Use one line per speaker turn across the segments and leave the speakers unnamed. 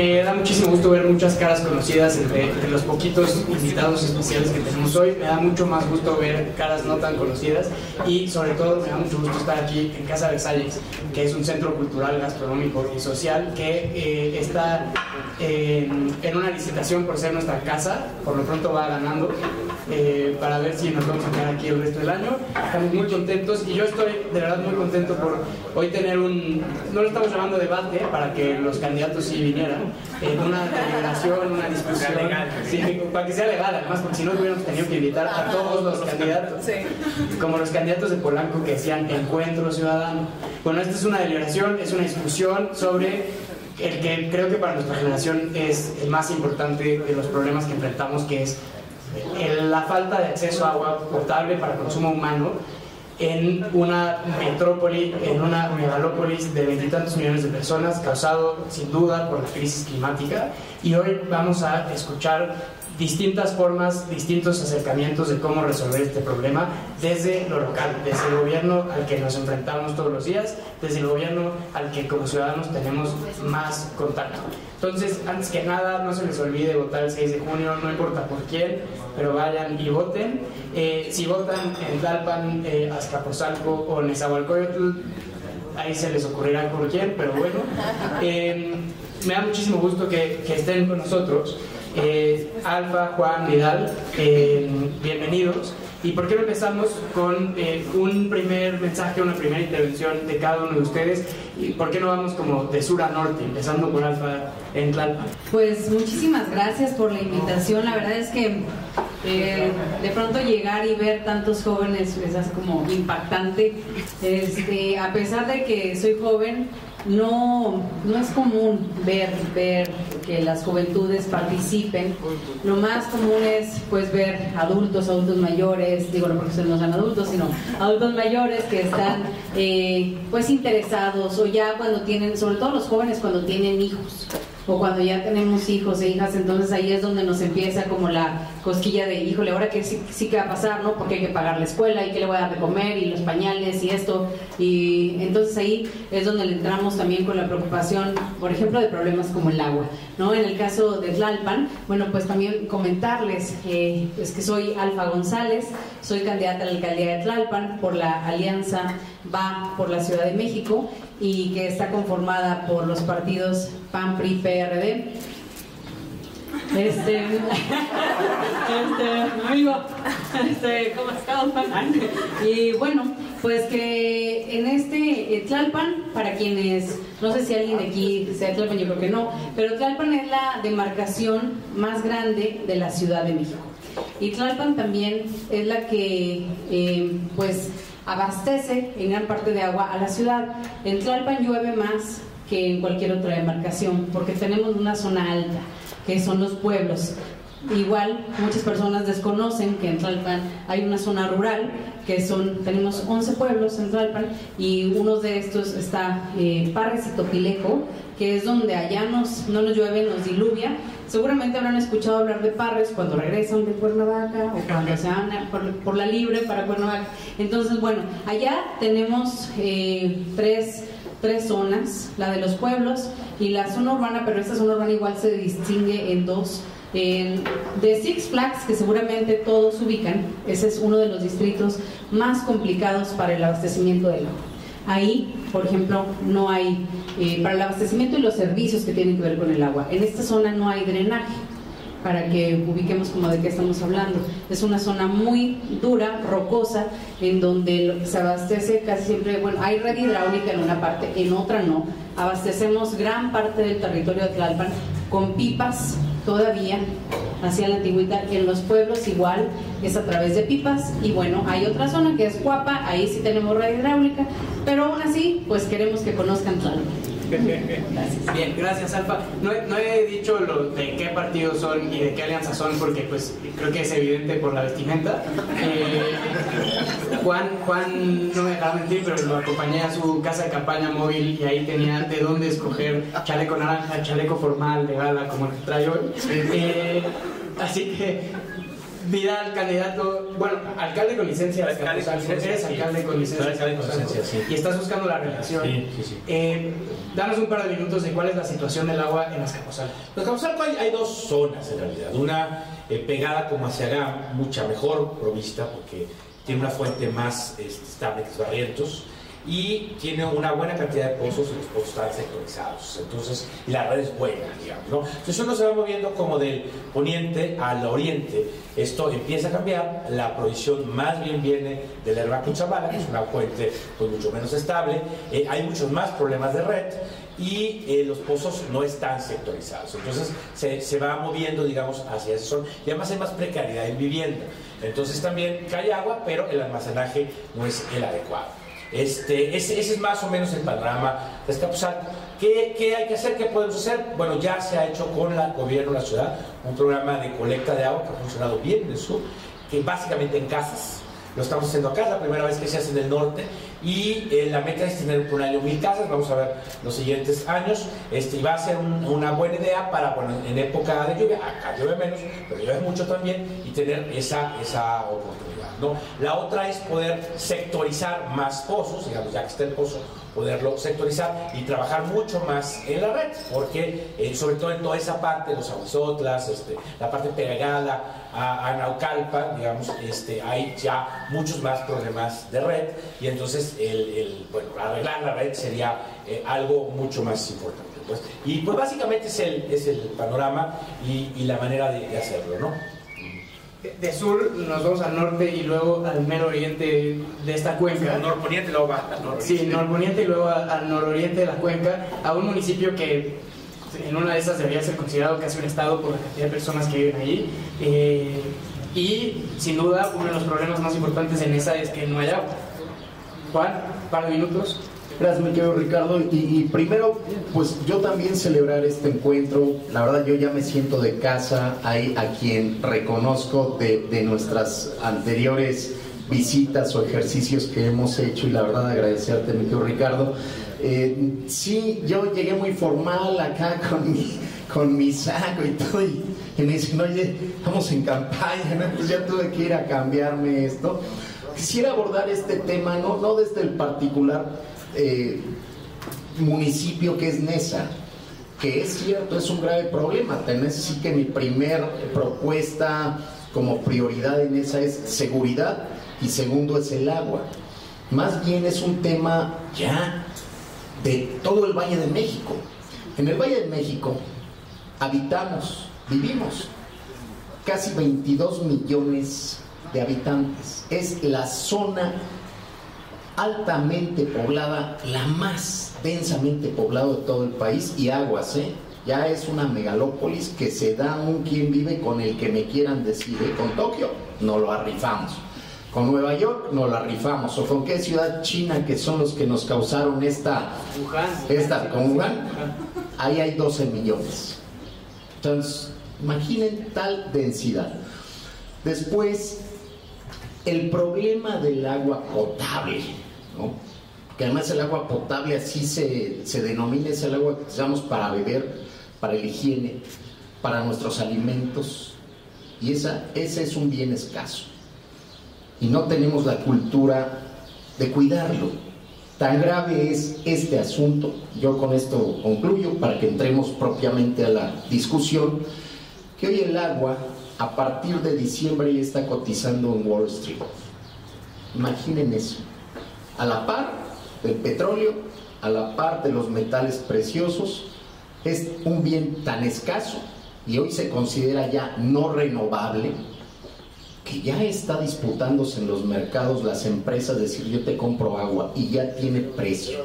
me da muchísimo gusto ver muchas caras conocidas entre, los poquitos invitados especiales que tenemos hoy. Me da mucho más gusto ver caras no tan conocidas y sobre todo me da mucho gusto estar aquí en Casa Versalles, que es un centro cultural, gastronómico y social que eh, está en una licitación por ser nuestra casa. Por lo pronto va ganando eh, para ver si nos vamos a quedar aquí el resto del año. Estamos muy contentos y yo estoy de verdad muy contento por hoy tener un, no lo estamos llamando debate para que los candidatos sí vinieran, en una deliberación, una discusión, para que sea legal además, porque si no hubiéramos tenido que invitar a todos los candidatos, como los candidatos de Polanco que decían encuentro ciudadano. Bueno, esta es una deliberación, es una discusión sobre el que creo que para nuestra generación es el más importante de los problemas que enfrentamos, que es la falta de acceso a agua potable para consumo humano en una metrópoli, en una megalópolis de veintitantos millones de personas, causado sin duda por la crisis climática. Y hoy vamos a escuchar distintas formas, distintos acercamientos de cómo resolver este problema desde lo local, desde el gobierno al que nos enfrentamos todos los días, desde el gobierno al que como ciudadanos tenemos más contacto. Entonces, antes que nada, no se les olvide votar el 6 de junio, no importa por quién, pero vayan y voten. Eh, si votan en Tlalpan, eh, Azcapotzalco o Nezahualcóyotl, ahí se les ocurrirá por quién, pero bueno. Eh, me da muchísimo gusto que, que estén con nosotros. Eh, Alfa, Juan, Vidal, eh, bienvenidos. ¿Y por qué no empezamos con eh, un primer mensaje, una primera intervención de cada uno de ustedes? ¿Y por qué no vamos como de sur a norte, empezando con Alfa en Tlalpan?
Pues muchísimas gracias por la invitación. La verdad es que de pronto llegar y ver tantos jóvenes es como impactante. Este, a pesar de que soy joven, no, no es común ver, ver que las juventudes participen. Lo más común es pues ver adultos, adultos mayores, digo no porque no sean adultos, sino adultos mayores que están eh, pues interesados o ya cuando tienen, sobre todo los jóvenes cuando tienen hijos o cuando ya tenemos hijos e hijas, entonces ahí es donde nos empieza como la cosquilla de, híjole, ahora que sí, sí que va a pasar, ¿no? Porque hay que pagar la escuela y qué le voy a dar de comer y los pañales y esto. Y entonces ahí es donde le entramos también con la preocupación, por ejemplo, de problemas como el agua, ¿no? En el caso de Tlalpan, bueno, pues también comentarles que, es que soy Alfa González, soy candidata a la alcaldía de Tlalpan por la alianza Va por la Ciudad de México y que está conformada por los partidos PAN, PRI, PRD. Este, este, amigo, este, ¿cómo estás, Y bueno, pues que en este Tlalpan, para quienes, no sé si alguien de aquí sea Tlalpan, yo creo que no, pero Tlalpan es la demarcación más grande de la Ciudad de México. Y Tlalpan también es la que, eh, pues, abastece en gran parte de agua a la ciudad. En Tlalpan llueve más que en cualquier otra demarcación, porque tenemos una zona alta, que son los pueblos. Igual, muchas personas desconocen que en Tlalpan hay una zona rural, que son, tenemos 11 pueblos en Tlalpan, y uno de estos está eh, Parres y Topilejo, que es donde allá nos, no nos llueve, nos diluvia. Seguramente habrán escuchado hablar de Parres cuando regresan de Cuernavaca o cuando se van por, la libre para Cuernavaca. Entonces, bueno, allá tenemos eh, tres, tres zonas, la de los pueblos y la zona urbana, pero esta zona urbana igual se distingue en dos. De Six Flags, que seguramente todos ubican, ese es uno de los distritos más complicados para el abastecimiento del agua. Ahí, por ejemplo, no hay, eh, para el abastecimiento y los servicios que tienen que ver con el agua, en esta zona no hay drenaje, para que ubiquemos como de qué estamos hablando. Es una zona muy dura, rocosa, en donde se abastece casi siempre, bueno, hay red hidráulica en una parte, en otra no. Abastecemos gran parte del territorio de Tlalpan con pipas todavía hacia la antigüedad, en los pueblos igual es a través de pipas y bueno, hay otra zona que es Guapa, ahí sí tenemos red hidráulica, pero aún así pues queremos que conozcan Tlalpan.
Bien, gracias Alfa. No, he dicho lo de qué partidos son y de qué alianza son porque pues creo que es evidente por la vestimenta. Eh, Juan, Juan no me dejará mentir, pero lo acompañé a su casa de campaña móvil y ahí tenía de dónde escoger chaleco naranja, chaleco formal de gala como el que trae hoy. Eh, así que Vidal, candidato, bueno, alcalde con licencia.
Alcalde con licencia,
Eres alcalde con licencia.
Soy alcalde con licencia, sí.
Y estás buscando la reelección.
Sí, sí, sí.
Eh, danos un par de minutos de cuál es la situación del agua en Azcapotzalco.
Pues Capuzalco hay, hay dos zonas en realidad. Una eh, pegada como hacia acá, mucha mejor provista porque tiene una fuente más este, estable que es Barrientos y tiene una buena cantidad de pozos y los pozos están sectorizados. Entonces, la red es buena, digamos. ¿no? Entonces uno se va moviendo como del poniente al oriente. Esto empieza a cambiar, la provisión más bien viene del Herbaco Chavala, que es una fuente pues, mucho menos estable. Eh, hay muchos más problemas de red y eh, los pozos no están sectorizados. Entonces se, se va moviendo, digamos, hacia esa zona y además hay más precariedad en vivienda. Entonces también cae agua, pero el almacenaje no es el adecuado. Este, ese, es más o menos el panorama de Escapuzalco. ¿Qué, ¿Qué hay que hacer? ¿Qué podemos hacer? Bueno, ya se ha hecho con el gobierno de la ciudad un programa de colecta de agua que ha funcionado bien en el sur, que básicamente en casas. Lo estamos haciendo acá, es la primera vez que se hace en el norte y eh, la meta es tener por un año mil casas, vamos a ver los siguientes años este, y va a ser un- una buena idea para, bueno, en época de lluvia, acá llueve menos, pero llueve mucho también y tener esa, esa oportunidad. La otra es poder sectorizar más pozos, digamos, ya que está el pozo, poderlo sectorizar y trabajar mucho más en la red, porque eh, sobre todo en toda esa parte, los aguasotlas, este, la parte pegada a, a Naucalpan, digamos, este, hay ya muchos más problemas de red y entonces el, bueno, arreglar la red sería eh, algo mucho más importante. Pues. Y pues básicamente es el, es el panorama y, y la manera de, de hacerlo, ¿no?
De- sur nos vamos al norte y luego al mero oriente de esta cuenca.
Norponiente luego va al nororiente.
Sí, norponiente y luego al nororiente de la cuenca, a un municipio que en una de esas debería ser considerado casi un estado por la cantidad de personas que viven allí. Eh, y sin duda, uno de los problemas más importantes en esa es que no hay agua. Juan, un par de minutos.
Gracias, mi querido Ricardo. Y, y primero, pues yo también celebrar este encuentro. La verdad, yo ya me siento de casa. Hay a quien reconozco de, de nuestras anteriores visitas o ejercicios que hemos hecho y la verdad agradecerte, mi querido Ricardo. Eh, sí, yo llegué muy formal acá con mi, con mi saco y todo y, y me dicen, oye, estamos en campaña, ¿no? pues ya tuve que ir a cambiarme esto. Quisiera abordar este tema, no, no desde el particular eh, municipio que es Nesa, que es cierto, es un grave problema. Tenés sí que mi primer propuesta como prioridad en esa es seguridad y segundo es el agua. Más bien es un tema ya de todo el Valle de México. En el Valle de México habitamos, vivimos casi 22 millones de habitantes. Es la zona altamente poblada, la más densamente poblada de todo el país y aguas, ¿eh? Ya es una megalópolis que se da un quien vive con el que me quieran decir, ¿eh? Con Tokio no lo arrifamos. Con Nueva York no la rifamos. ¿O con qué ciudad china que son los que nos causaron esta...
Wuhan.
Esta, con Wuhan, ahí hay 12 millones. Entonces, imaginen tal densidad. Después, el problema del agua potable, ¿no? que además el agua potable así se, se denomina, es el agua que usamos para beber, para la higiene, para nuestros alimentos, y esa, ese es un bien escaso. Y no tenemos la cultura de cuidarlo. Tan grave es este asunto, yo con esto concluyo para que entremos propiamente a la discusión, que hoy el agua a partir de diciembre ya está cotizando en Wall Street. Imaginen eso. A la par del petróleo, a la par de los metales preciosos, es un bien tan escaso y hoy se considera ya no renovable que ya está disputándose en los mercados las empresas decir yo te compro agua y ya tiene precio.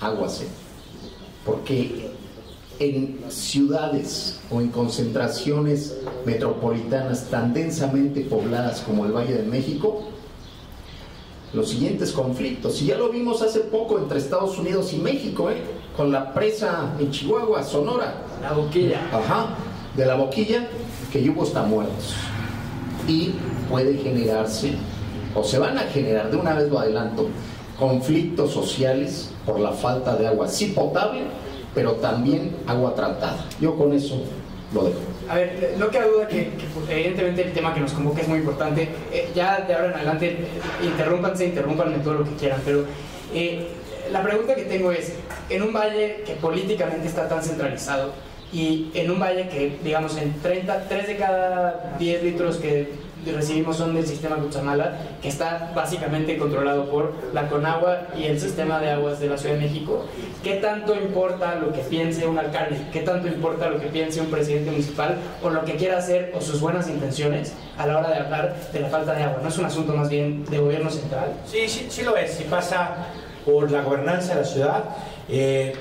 Agua sí. Porque en ciudades o en concentraciones metropolitanas tan densamente pobladas como el Valle de México, los siguientes conflictos, y ya lo vimos hace poco entre Estados Unidos y México, ¿eh? con la presa en Chihuahua, Sonora,
La boquilla.
Ajá, de la boquilla, que hubo hasta muertos. Y puede generarse, o se van a generar, de una vez lo adelanto, conflictos sociales por la falta de agua, sí potable, pero también agua tratada. Yo con eso lo dejo.
a ver, no queda duda que, evidentemente el tema que nos convoca es muy importante. Eh, ya de ahora en adelante, eh, interrúmpanse, interrúmpanme todo lo que quieran, pero eh, la pregunta que tengo es, en un valle que políticamente está tan centralizado y en un valle que, digamos, en 30, 3 de cada 10 litros que recibimos son del sistema Cuchamala, que está básicamente controlado por la Conagua y el sistema de aguas de la Ciudad de México. ¿Qué tanto importa lo que piense un alcalde? ¿Qué tanto importa lo que piense un presidente municipal o lo que quiera hacer o sus buenas intenciones a la hora de hablar de la falta de agua? ¿No es un asunto más bien de gobierno central?
Sí, sí, sí lo es. Si pasa por la gobernanza de la ciudad. Eh,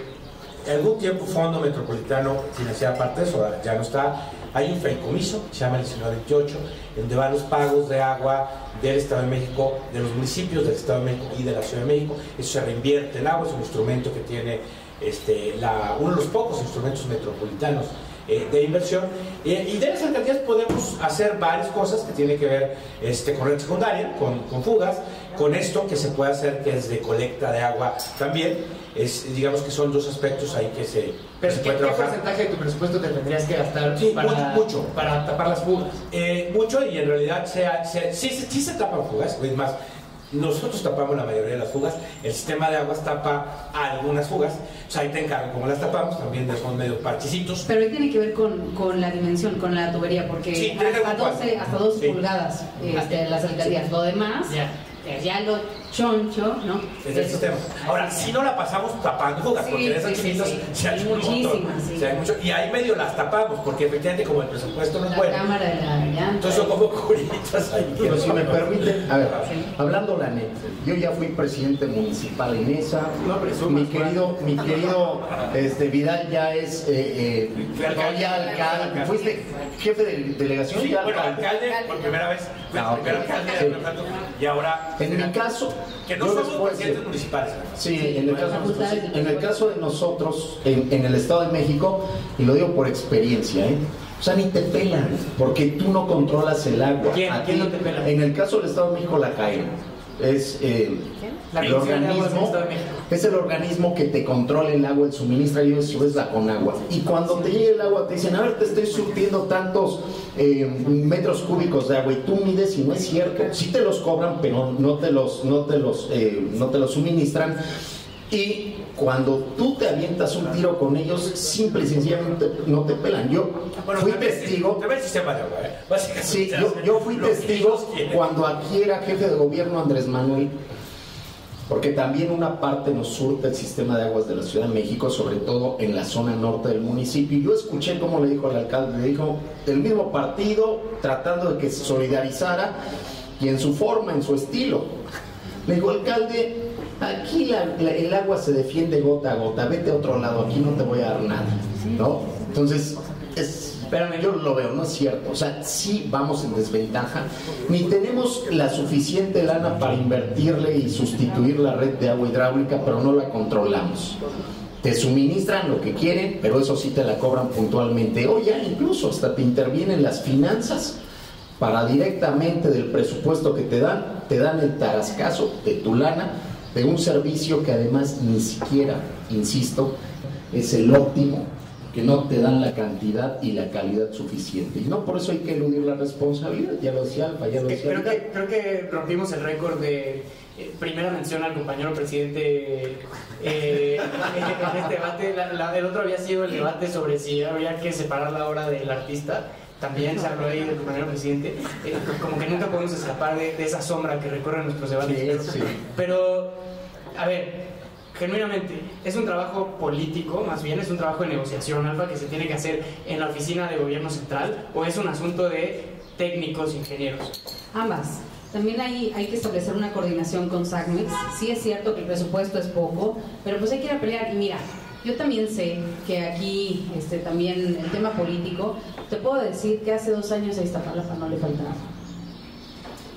algún tiempo Fondo Metropolitano financiaba parte de eso, ya no está hay un fideicomiso, se llama el 1928, donde van los pagos de agua del Estado de México, de los municipios del Estado de México y de la Ciudad de México. Eso se reinvierte en agua, es un instrumento que tiene este, uno de los pocos instrumentos metropolitanos eh, de inversión. Eh, y de esas alcaldías podemos hacer varias cosas que tienen que ver este, con red secundaria, con, con fugas, con esto que se puede hacer que es de colecta de agua también. Es, digamos que son dos aspectos ahí que se,
Pero ¿qué, porcentaje de tu presupuesto te tendrías que gastar para,
mucho,
para tapar las fugas?
Eh, mucho y en realidad se, sí, sí, se tapan fugas, es más, nosotros tapamos la mayoría de las fugas, el sistema de aguas tapa algunas fugas, o sea, ahí te encargo como las tapamos, también son medio parchicitos.
Pero ahí tiene que ver con, con la dimensión, con la tubería, porque hasta, 12, hasta 12 pulgadas este, las alcaldías, lo demás ya lo choncho, ¿no?
Es el sistema. Ahora, si no la pasamos tapando fugas, porque en esas chiquitas se hay muchísimas. Sí. hay mucho, y ahí medio las tapamos, porque efectivamente como el presupuesto no es bueno.
cámara de la llanta.
Entonces son como curitas ahí.
Pero si me permite, a ver, hablando la neta, yo ya fui presidente municipal en esa. No mi querido, mi querido este, Vidal ya es eh, eh, ya alcalde. ¿Fuiste jefe de delegación?
Sí, bueno, alcalde por primera vez. Ah, primer alcalde de y ahora
en mi caso,
que no somos presidentes municipales.
Sí, en el, caso, en el caso de nosotros, en, el Estado de México, y lo digo por experiencia, ¿eh? O sea, ni te pelan, porque tú no controlas el agua.
¿Quién, ¿quién no te pela?
En el caso del Estado de México, la CAE es eh, el organismo, es el organismo que te controla el agua, el suministra y eso es la Conagua. Y cuando te llega el agua te dicen, a ver, te estoy surtiendo tantos eh, metros cúbicos de agua y tú mides y no es cierto. Sí te los cobran, pero no te los, no te los, eh, no te los suministran. Y cuando tú te avientas un tiro con ellos, simple y sencillamente no te pelan. Yo fui testigo. Sí, yo, yo fui testigo cuando aquí era jefe de gobierno Andrés Manuel porque también una parte nos surta el sistema de aguas de la Ciudad de México, sobre todo en la zona norte del municipio. Yo escuché cómo le dijo al alcalde, le dijo, el mismo partido tratando de que se solidarizara y en su forma, en su estilo. Le dijo, alcalde, aquí el agua se defiende gota a gota, vete a otro lado, aquí no te voy a dar nada, ¿no? Entonces, es Espérame, yo lo veo, no es cierto. O sea, sí vamos en desventaja. Ni tenemos la suficiente lana para invertirle y sustituir la red de agua hidráulica, pero no la controlamos. Te suministran lo que quieren, pero eso sí te la cobran puntualmente. O ya incluso hasta te intervienen las finanzas para directamente del presupuesto que te dan, te dan el tarascazo de tu lana de un servicio que además ni siquiera, insisto, es el óptimo que no te dan la cantidad y la calidad suficiente. Y no por eso hay que eludir la responsabilidad, ya lo decía Alfa, ya lo decía
creo que, creo que rompimos el récord de eh, primera mención al compañero presidente eh, en este debate. el otro había sido el debate sobre si había que separar la obra del artista. También se habló ahí del compañero presidente. Eh, como que nunca podemos escapar de, esa sombra que recorre nuestros debates. pero, a ver, genuinamente, es un trabajo político, más bien es un trabajo de negociación, Alfa, que se tiene que hacer en la oficina de gobierno central, o es un asunto de técnicos, ingenieros?
Ambas. También hay, hay que establecer una coordinación con SACMEX. Sí es cierto que el presupuesto es poco, pero pues hay que ir a pelear. Y mira, yo también sé que aquí, este, también el tema político, te puedo decir que hace dos años a Iztapalapa no le faltaba.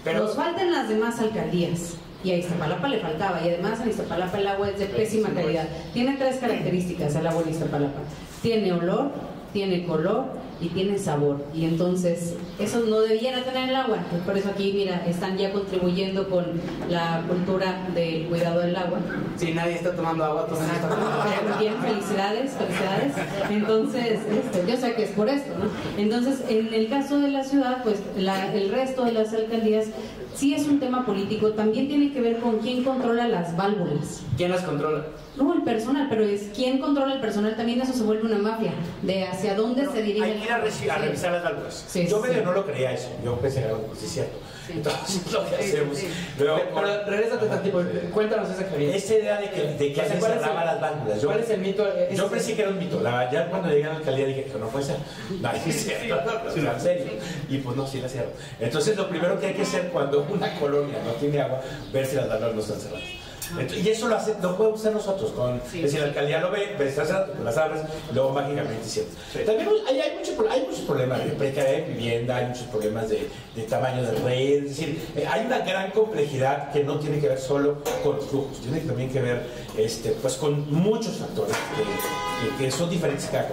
Pero, Nos faltan las demás alcaldías y a Iztapalapa le faltaba. Y además en Iztapalapa el agua es de pésima calidad. Tiene tres características el agua en Iztapalapa. Tiene olor, tiene color y tiene sabor. Y entonces eso no debiera tener el agua. Por eso aquí, mira, están ya contribuyendo con la cultura del cuidado del agua.
Si nadie está tomando agua, todos están tomando agua.
Bien, felicidades, felicidades. Entonces, este, yo sé que es por esto, ¿no? Entonces, en el caso de la ciudad, pues la- el resto de las alcaldías sí es un tema político, también tiene que ver con quién controla las válvulas.
¿Quién las controla?
No, el personal, pero es quién controla el personal, también eso se vuelve una mafia, de hacia dónde se dirige. El-
ir a, revisar las válvulas.
Sí,
yo medio no lo creía eso. Yo pensé que era pues sí es cierto. Entonces, lo que hacemos.
Pero, pero regrésate tantito, cuéntanos esa experiencia.
esa idea de que, de que alguien
¿cuál es
cerraba las válvulas. Yo,
¿Cuál es el mito? Es-
yo pensé que era un mito. La, ya cuando llegué a la alcaldía dije que no puede ser. No, es cierto. en serio. Y pues no, sí la cierro. Entonces, lo primero que hay que hacer cuando una colonia no tiene agua, ver si las válvulas no están cerradas. Entonces, y eso lo, hace, lo podemos hacer nosotros. Con,
Sí.
Es decir, la alcaldía lo ve, ve está cerrado, pues las abres, luego mágicamente cierra. También hay, hay, mucho hay muchos problemas de precariedad de vivienda, hay muchos problemas de, de tamaño de red. Es decir, eh, hay una gran complejidad que no tiene que ver solo con los flujos, tiene también que ver este, pues, con muchos factores que, que- que son diferentes en cada.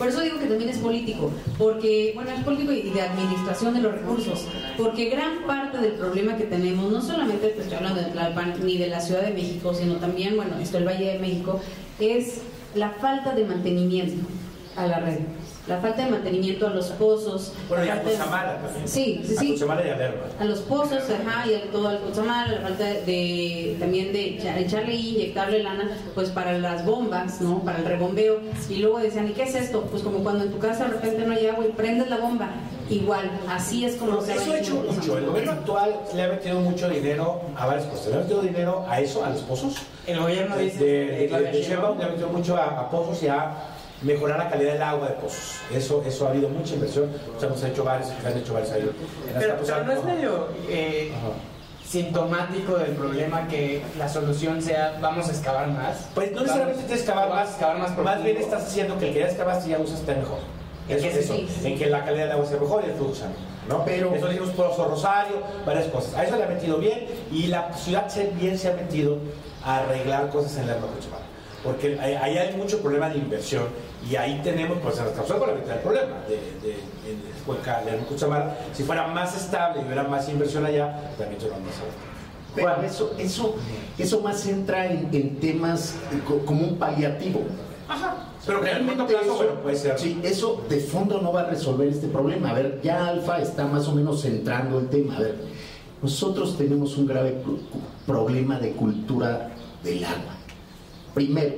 Por eso digo que también es político, porque, bueno, es político y de administración de los recursos, porque gran parte del problema que tenemos, no solamente te estoy hablando de Tlalpan ni de la Ciudad de México, sino también, bueno, esto el Valle de México, es la falta de mantenimiento a la red, la falta de mantenimiento a los pozos.
Bueno, y a Cuchamala también.
Sí, sí,
A
sí.
Cuchamala y a Lerma.
A los pozos, ajá, y a todo al Cozamar, la falta de también de echa- echarle y inyectarle lana, pues para las bombas, ¿no? Para el rebombeo. Y luego decían, ¿y qué es esto? Pues como cuando en tu casa de repente no hay agua y prendes la bomba. Igual, así es como se
eso ha hecho mucho. El gobierno actual le ha metido mucho dinero a varias cosas. Le ha metido dinero a eso, a los pozos.
El gobierno
de,
dice...
de, le ha metido mucho a, a pozos y a mejorar la calidad del agua de pozos. Eso, eso ha habido mucha inversión. O sea, hemos hecho varios, se han hecho varios ahí. En
Pero, pero no es medio eh, sintomático del problema que la solución sea vamos a excavar más.
Pues no necesariamente tienes que excavar más,
excavar más
más, bien estás haciendo que el que ya excavaste ya usas esté mejor.
¿En
Eso,
qué
eso, en que la calidad del agua sea mejor y el flujo ¿no?
Pero-
Eso dijimos Pozo Rosario, varias cosas. A eso le ha metido bien y la ciudad bien se ha metido a arreglar cosas en la Cuchamala. Porque ahí, hay mucho problema de inversión y ahí tenemos, pues en la con la mitad del problema de, de, en Cuenca, Lerma Cuchamala. Si fuera más estable y hubiera más inversión allá, también se lo vamos a ver.
Pero eso, eso, eso más entra en, en temas co- como un paliativo.
Pero en el corto plazo,
eso,
bueno, puede ser.
sí, eso de fondo no va a resolver este problema. A ver, ya Alfa está más o menos centrando el tema. A ver, nosotros tenemos un grave pro- problema de cultura del agua. Primero,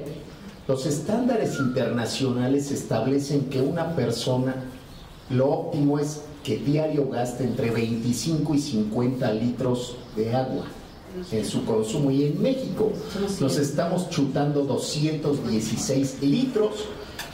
los estándares internacionales establecen que una persona, lo óptimo es que diario gaste entre 25 y 50 litros de agua en su consumo. Y en México nos estamos chutando 216 litros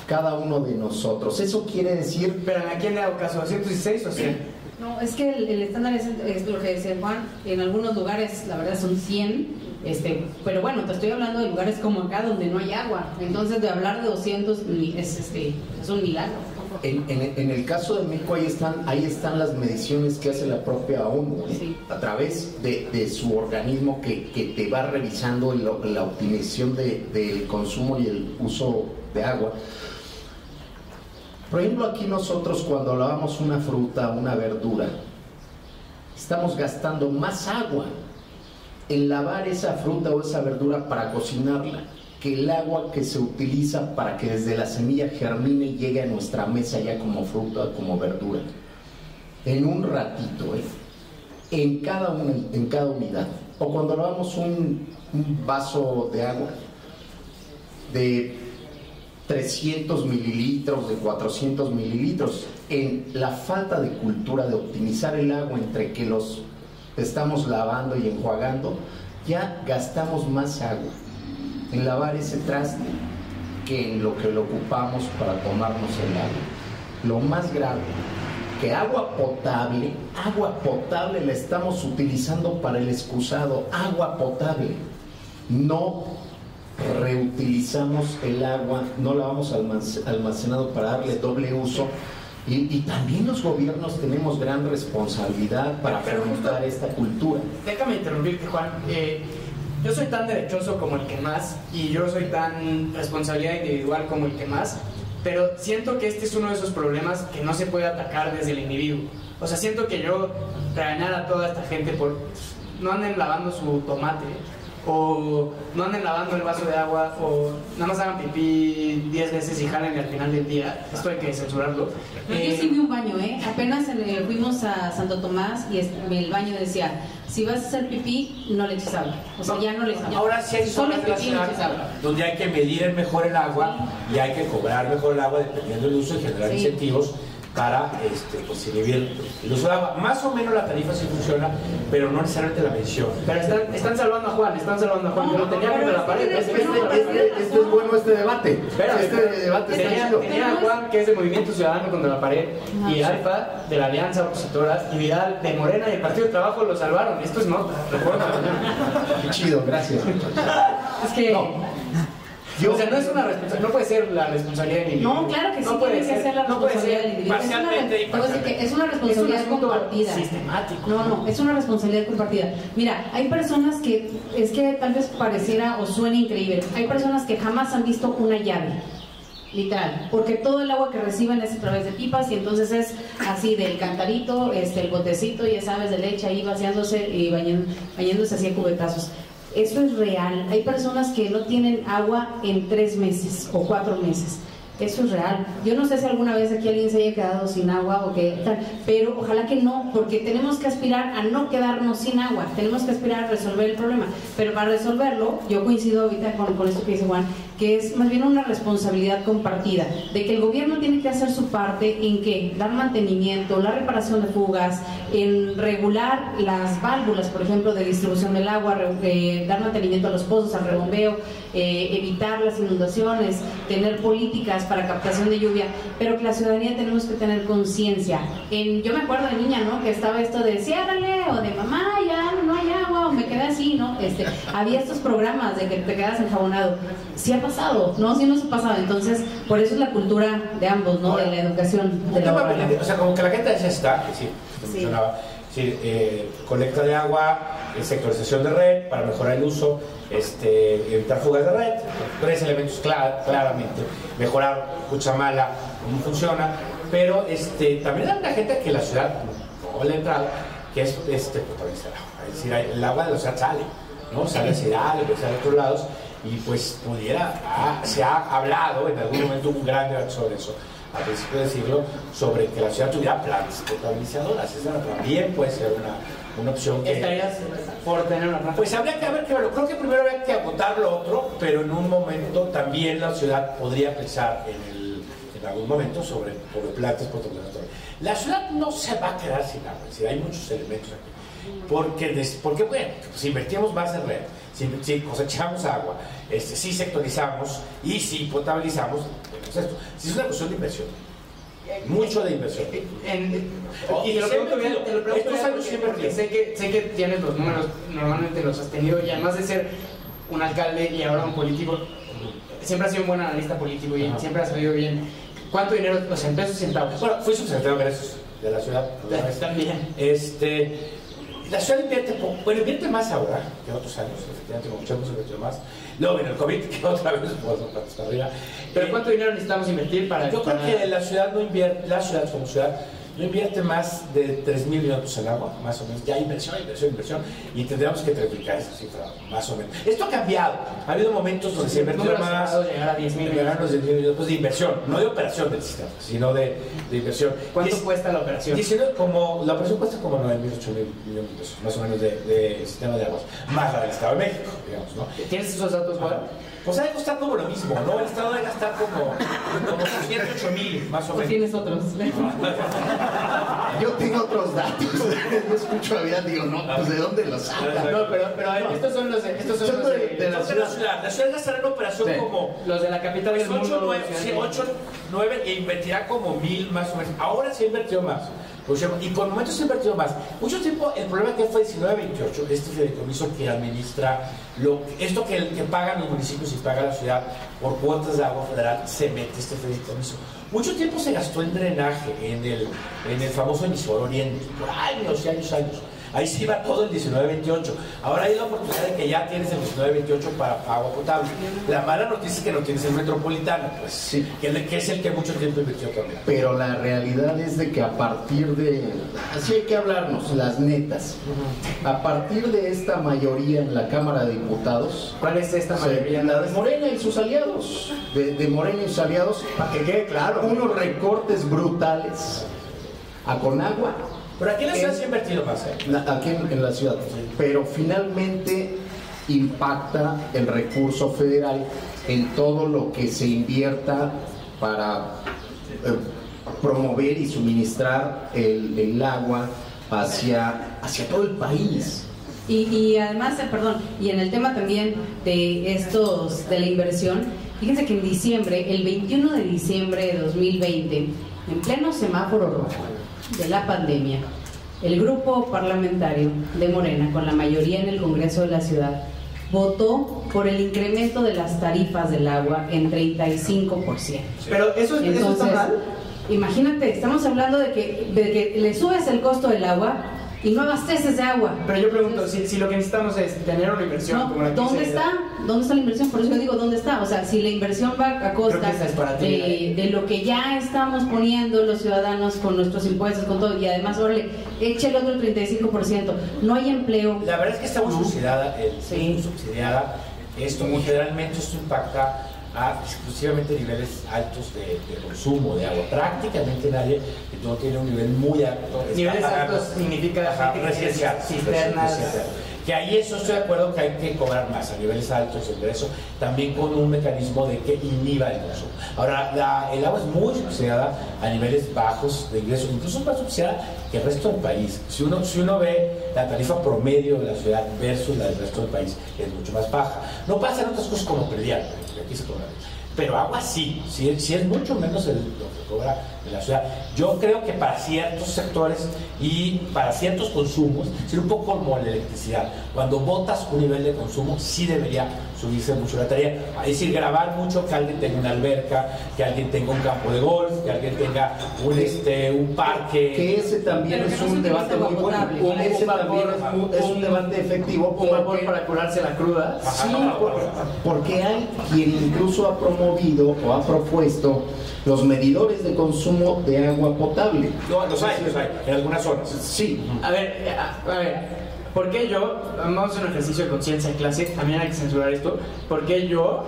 cada uno de nosotros. Eso quiere decir
Pero ¿a quién le hago caso? ¿116 o 100?
No, es que el, el estándar es, es lo que decía Juan, en algunos lugares la verdad son 100, este, pero bueno, te estoy hablando de lugares como acá donde no hay agua, entonces de hablar de 200 ni- es, este, es un milagro.
En, en- en el caso de México ahí están, ahí están las mediciones que hace la propia ONU ¿eh?
Sí.
a través de, de su organismo que, que te va revisando el- la optimización de- del consumo y el uso de agua. Por ejemplo, aquí nosotros cuando lavamos una fruta, una verdura, estamos gastando más agua en lavar esa fruta o esa verdura para cocinarla que el agua que se utiliza para que desde la semilla germine y llegue a nuestra mesa ya como fruta, como verdura. En un ratito, ¿eh? en, cada en cada unidad. O cuando lavamos un, un vaso de agua de 300 mililitros, de 400 mililitros, en la falta de cultura de optimizar el agua entre que los estamos lavando y enjuagando, ya gastamos más agua en lavar ese traste que en lo que lo ocupamos para tomarnos el agua. Lo más grave, que agua potable, agua potable la estamos utilizando para el excusado, agua potable. No reutilizamos el agua, no la vamos almac- almacenado para darle doble uso. Y, y también los gobiernos tenemos gran responsabilidad para
Pero justo-
esta cultura.
Déjame interrumpirte, Juan. Eh, yo soy tan derechoso como el que más y yo soy tan responsabilidad individual como el que más, pero siento que este es uno de esos problemas que no se puede atacar desde el individuo. O sea, siento que yo regañar a toda esta gente por no anden lavando su tomate o no anden lavando el vaso de agua, o nada más hagan pipí 10 veces y jalen al final del día. Esto hay que censurarlo.
Pero yo sí vi un baño, ¿eh? Apenas fuimos a Santo Tomás y el baño decía, si vas a hacer pipí, no le eches agua. O sea, ya no le eches
Ahora sí hay zonas de la ciudad donde hay que medir mejor el agua y hay que cobrar mejor el agua dependiendo del uso y generar incentivos para este, pues, inhibir agua. Más o menos la tarifa sí funciona, pero no necesariamente la mención.
Pero están, están salvando a Juan, están salvando a Juan. No, lo tenía contra la pared.
Este, este, este, este, es bueno este debate. Pero, este debate
tenía, tenía a Juan, que es de Movimiento Ciudadano contra la pared, y Alfa, de la Alianza Opositora, y Vidal, de Morena y el Partido de Trabajo, lo salvaron. Esto es nota, recuerda.
Qué chido, gracias.
Es que... No
o sea, no es una responsabilidad, no puede ser la responsabilidad del individuo.
No, claro que sí, no puede ser, ser la responsabilidad del individuo. Es una, es una responsabilidad compartida.
Sistemático.
No, no, es una responsabilidad compartida. Mira, hay personas que, es que tal vez pareciera o suene increíble, hay personas que jamás han visto una llave literal, porque todo el agua que reciben es a través de pipas y entonces es así del cantarito, este, el botecito, ya sabes, de leche ahí vaciándose y bañándose así a cubetazos. Eso es real. Hay personas que no tienen agua en tres meses o cuatro meses. Eso es real. Yo no sé si alguna vez aquí alguien se haya quedado sin agua o qué tal, pero ojalá que no, porque tenemos que aspirar a no quedarnos sin agua, tenemos que aspirar a resolver el problema. Pero para resolverlo, yo coincido ahorita con, con esto que dice Juan, que es más bien una responsabilidad compartida, de que el gobierno tiene que hacer su parte en que dar mantenimiento, la reparación de fugas, en regular las válvulas, por ejemplo, de distribución del agua, eh, dar mantenimiento a los pozos, al rebombeo, eh, evitar las inundaciones, tener políticas para captación de lluvia, pero que la ciudadanía tenemos que tener conciencia. Yo me acuerdo de niña, ¿no? Que estaba esto de ciérrale o de mamá, ya no hay agua o me quedé así, ¿no? Este, había estos programas de que te quedas enjabonado. Sí ha pasado, ¿no? Sí nos ha pasado. Entonces, por eso es la cultura de ambos, ¿no? De la educación. De la
o sea, como que la gente ya está, que sí. Sí, eh, colecta de agua, eh, sectorización de red para mejorar el uso, este, evitar fugas de red, tres elementos claramente, mejorar Cuchamala, cómo funciona, pero este, también hay una gente que la ciudad, o la entrada, que es este, es decir, el agua de la ciudad sale, ¿no? sale hacia sale a otros lados, y pues pudiera, ah, se ha hablado en algún momento un gran debate sobre eso, a principios del siglo, sobre que la ciudad tuviera plantas potabilizadoras, esa también puede ser una una opción
que... ¿Estarías por tener una
Pues habría que ver, claro, creo que primero habría que agotar lo otro, pero en un momento también la ciudad podría pensar en, el, en algún momento sobre, sobre plantas potabilizadoras. La ciudad no se va a quedar sin agua, es decir, hay muchos elementos aquí. Porque, porque bueno, si invertimos más en red, si, cosechamos agua, este, si sectorizamos y si potabilizamos, pues esto, si es una cuestión de inversión mucho de inversión.
y te lo pregunto bien, te lo pregunto porque sé que, sé que tienes los números, normalmente los has tenido, y además de ser un alcalde y ahora un político, siempre has sido un buen analista político y siempre has sabido bien. ¿Cuánto dinero, o sea, en pesos centavos?
Bueno, fui subsecretario de ingresos de la ciudad.
También.
Este, la ciudad invierte, bueno, invierte más ahora que otros años, efectivamente, como mucho invirtió más. Luego viene el COVID, que otra vez pues, arriba.
¿Pero cuánto dinero necesitamos invertir para...?
Yo creo que la ciudad no invierte, la ciudad como ciudad, no invierte más de 3 mil millones en agua, más o menos. Ya inversión, inversión, inversión. Y tendríamos que triplicar esa cifra, más o menos. Esto ha cambiado. Ha habido momentos donde se invirtió más.
llegar a 10 mil millones.
Pues de inversión, no de operación del sistema, sino de, de inversión.
¿Cuánto cuesta la operación?
como, la operación cuesta como 9 mil, 8 mil millones de pesos, más o menos, de, de, sistema de aguas. Más la del Estado de México, digamos, ¿no?
¿Tienes esos datos, Juan?
Pues ha de costar como lo mismo, ¿no? El Estado debe gastar como, como 8 mil, más o menos.
tienes otros.
Yo tengo otros datos. Yo escucho a vida, digo, no, pues de dónde los sacan.
No, pero, pero estos son los de, estos son los de,
de, la, ciudad. La ciudad gastará en operación como.
Los de la capital del
mundo. 8, 9, e invertirá como mil más o menos. Ahora sí invirtió más. Pues, y por momentos invertido más. Mucho tiempo, el problema que fue 19-28, este fideicomiso que administra lo, esto que, que pagan los municipios y paga la ciudad por cuotas de agua federal, se mete este fideicomiso. Mucho tiempo se gastó en drenaje, en el, en el famoso emisor Oriente, por años y años, años. Ahí sí va todo el 19-28. Ahora hay la oportunidad de que ya tienes el 19-28 para agua potable. La mala noticia es que no tienes el metropolitano, pues
Sí.
que, es el- que es el que mucho tiempo invirtió también.
Pero la realidad es de que a partir de, así hay que hablarnos, las netas, a partir de esta mayoría en la Cámara de Diputados,
¿Cuál es esta mayoría?
la de Morena y sus aliados, de, de Morena y sus aliados,
Para que quede claro.
unos recortes brutales a Conagua,
Pero aquí en la ciudad se ha invertido más, ¿eh?
aquí en, en la ciudad, pero finalmente impacta el recurso federal en todo lo que se invierta para eh, promover y suministrar el, el agua hacia, hacia todo el país.
Y, y además, eh, perdón, y en el tema también de estos, de la inversión, fíjense que en diciembre, el 21 de diciembre de 2020, en pleno semáforo rojo de la pandemia, el grupo parlamentario de Morena, con la mayoría en el Congreso de la Ciudad, votó por el incremento de las tarifas del agua en 35%.
Pero eso, es- eso está
Entonces,
mal.
imagínate, estamos hablando de que, de que le subes el costo del agua y no abasteces de agua.
Pero yo pregunto, si, si lo que necesitamos es tener una inversión
No,
como la que
¿dónde está? ¿Dónde está la inversión? Por eso yo digo, ¿dónde está? O sea, si la inversión va a costa
es ti,
de, de lo que ya estamos poniendo los ciudadanos con nuestros impuestos, con todo, y además, órale, echa el otro 35%, no hay empleo.
La verdad es que está muy
No.
subsidiada, el-
Sí.
muy subsidiada esto y generalmente esto impacta a exclusivamente niveles altos de, de consumo de agua. Prácticamente nadie que no tiene un nivel muy alto.
Niveles altos significa
Ajá,
que
residencial,
cisternas.
residencial. Que ahí eso estoy de acuerdo que hay que cobrar más a niveles altos de ingreso, también con un mecanismo de que inhiba el consumo. Ahora, la- el agua es muy subsidiada a niveles bajos de ingreso, incluso más subsidiada que el resto del país. Si uno, si uno ve la tarifa promedio de la ciudad versus la del resto del país, es mucho más baja. No pasan otras cosas como predial, que aquí se cobra. Pero agua sí, sí, sí es mucho menos el- lo cobra en la ciudad. Yo creo que para ciertos sectores y para ciertos consumos, sería un poco como la electricidad. Cuando botas un nivel de consumo, sí debería subirse mucho la tarea. Es decir, grabar mucho que alguien tenga una alberca, que alguien tenga un campo de golf, que alguien tenga un, este, un parque.
Que ese también
que
es
no
un debate muy bueno.
Un-
Ese
un
también es un, es debate efectivo.
Un vapor
porque-
para curarse la cruda.
Ajá,
Sí,
no,
por- porque hay quien incluso ha promovido o ha propuesto los medidores de consumo de agua potable.
No, los hay, los hay, en algunas zonas.
Sí,
A ver, a, a ver, ¿por qué yo, vamos a hacer un ejercicio de conciencia en clase, también hay que censurar esto, ¿por qué yo,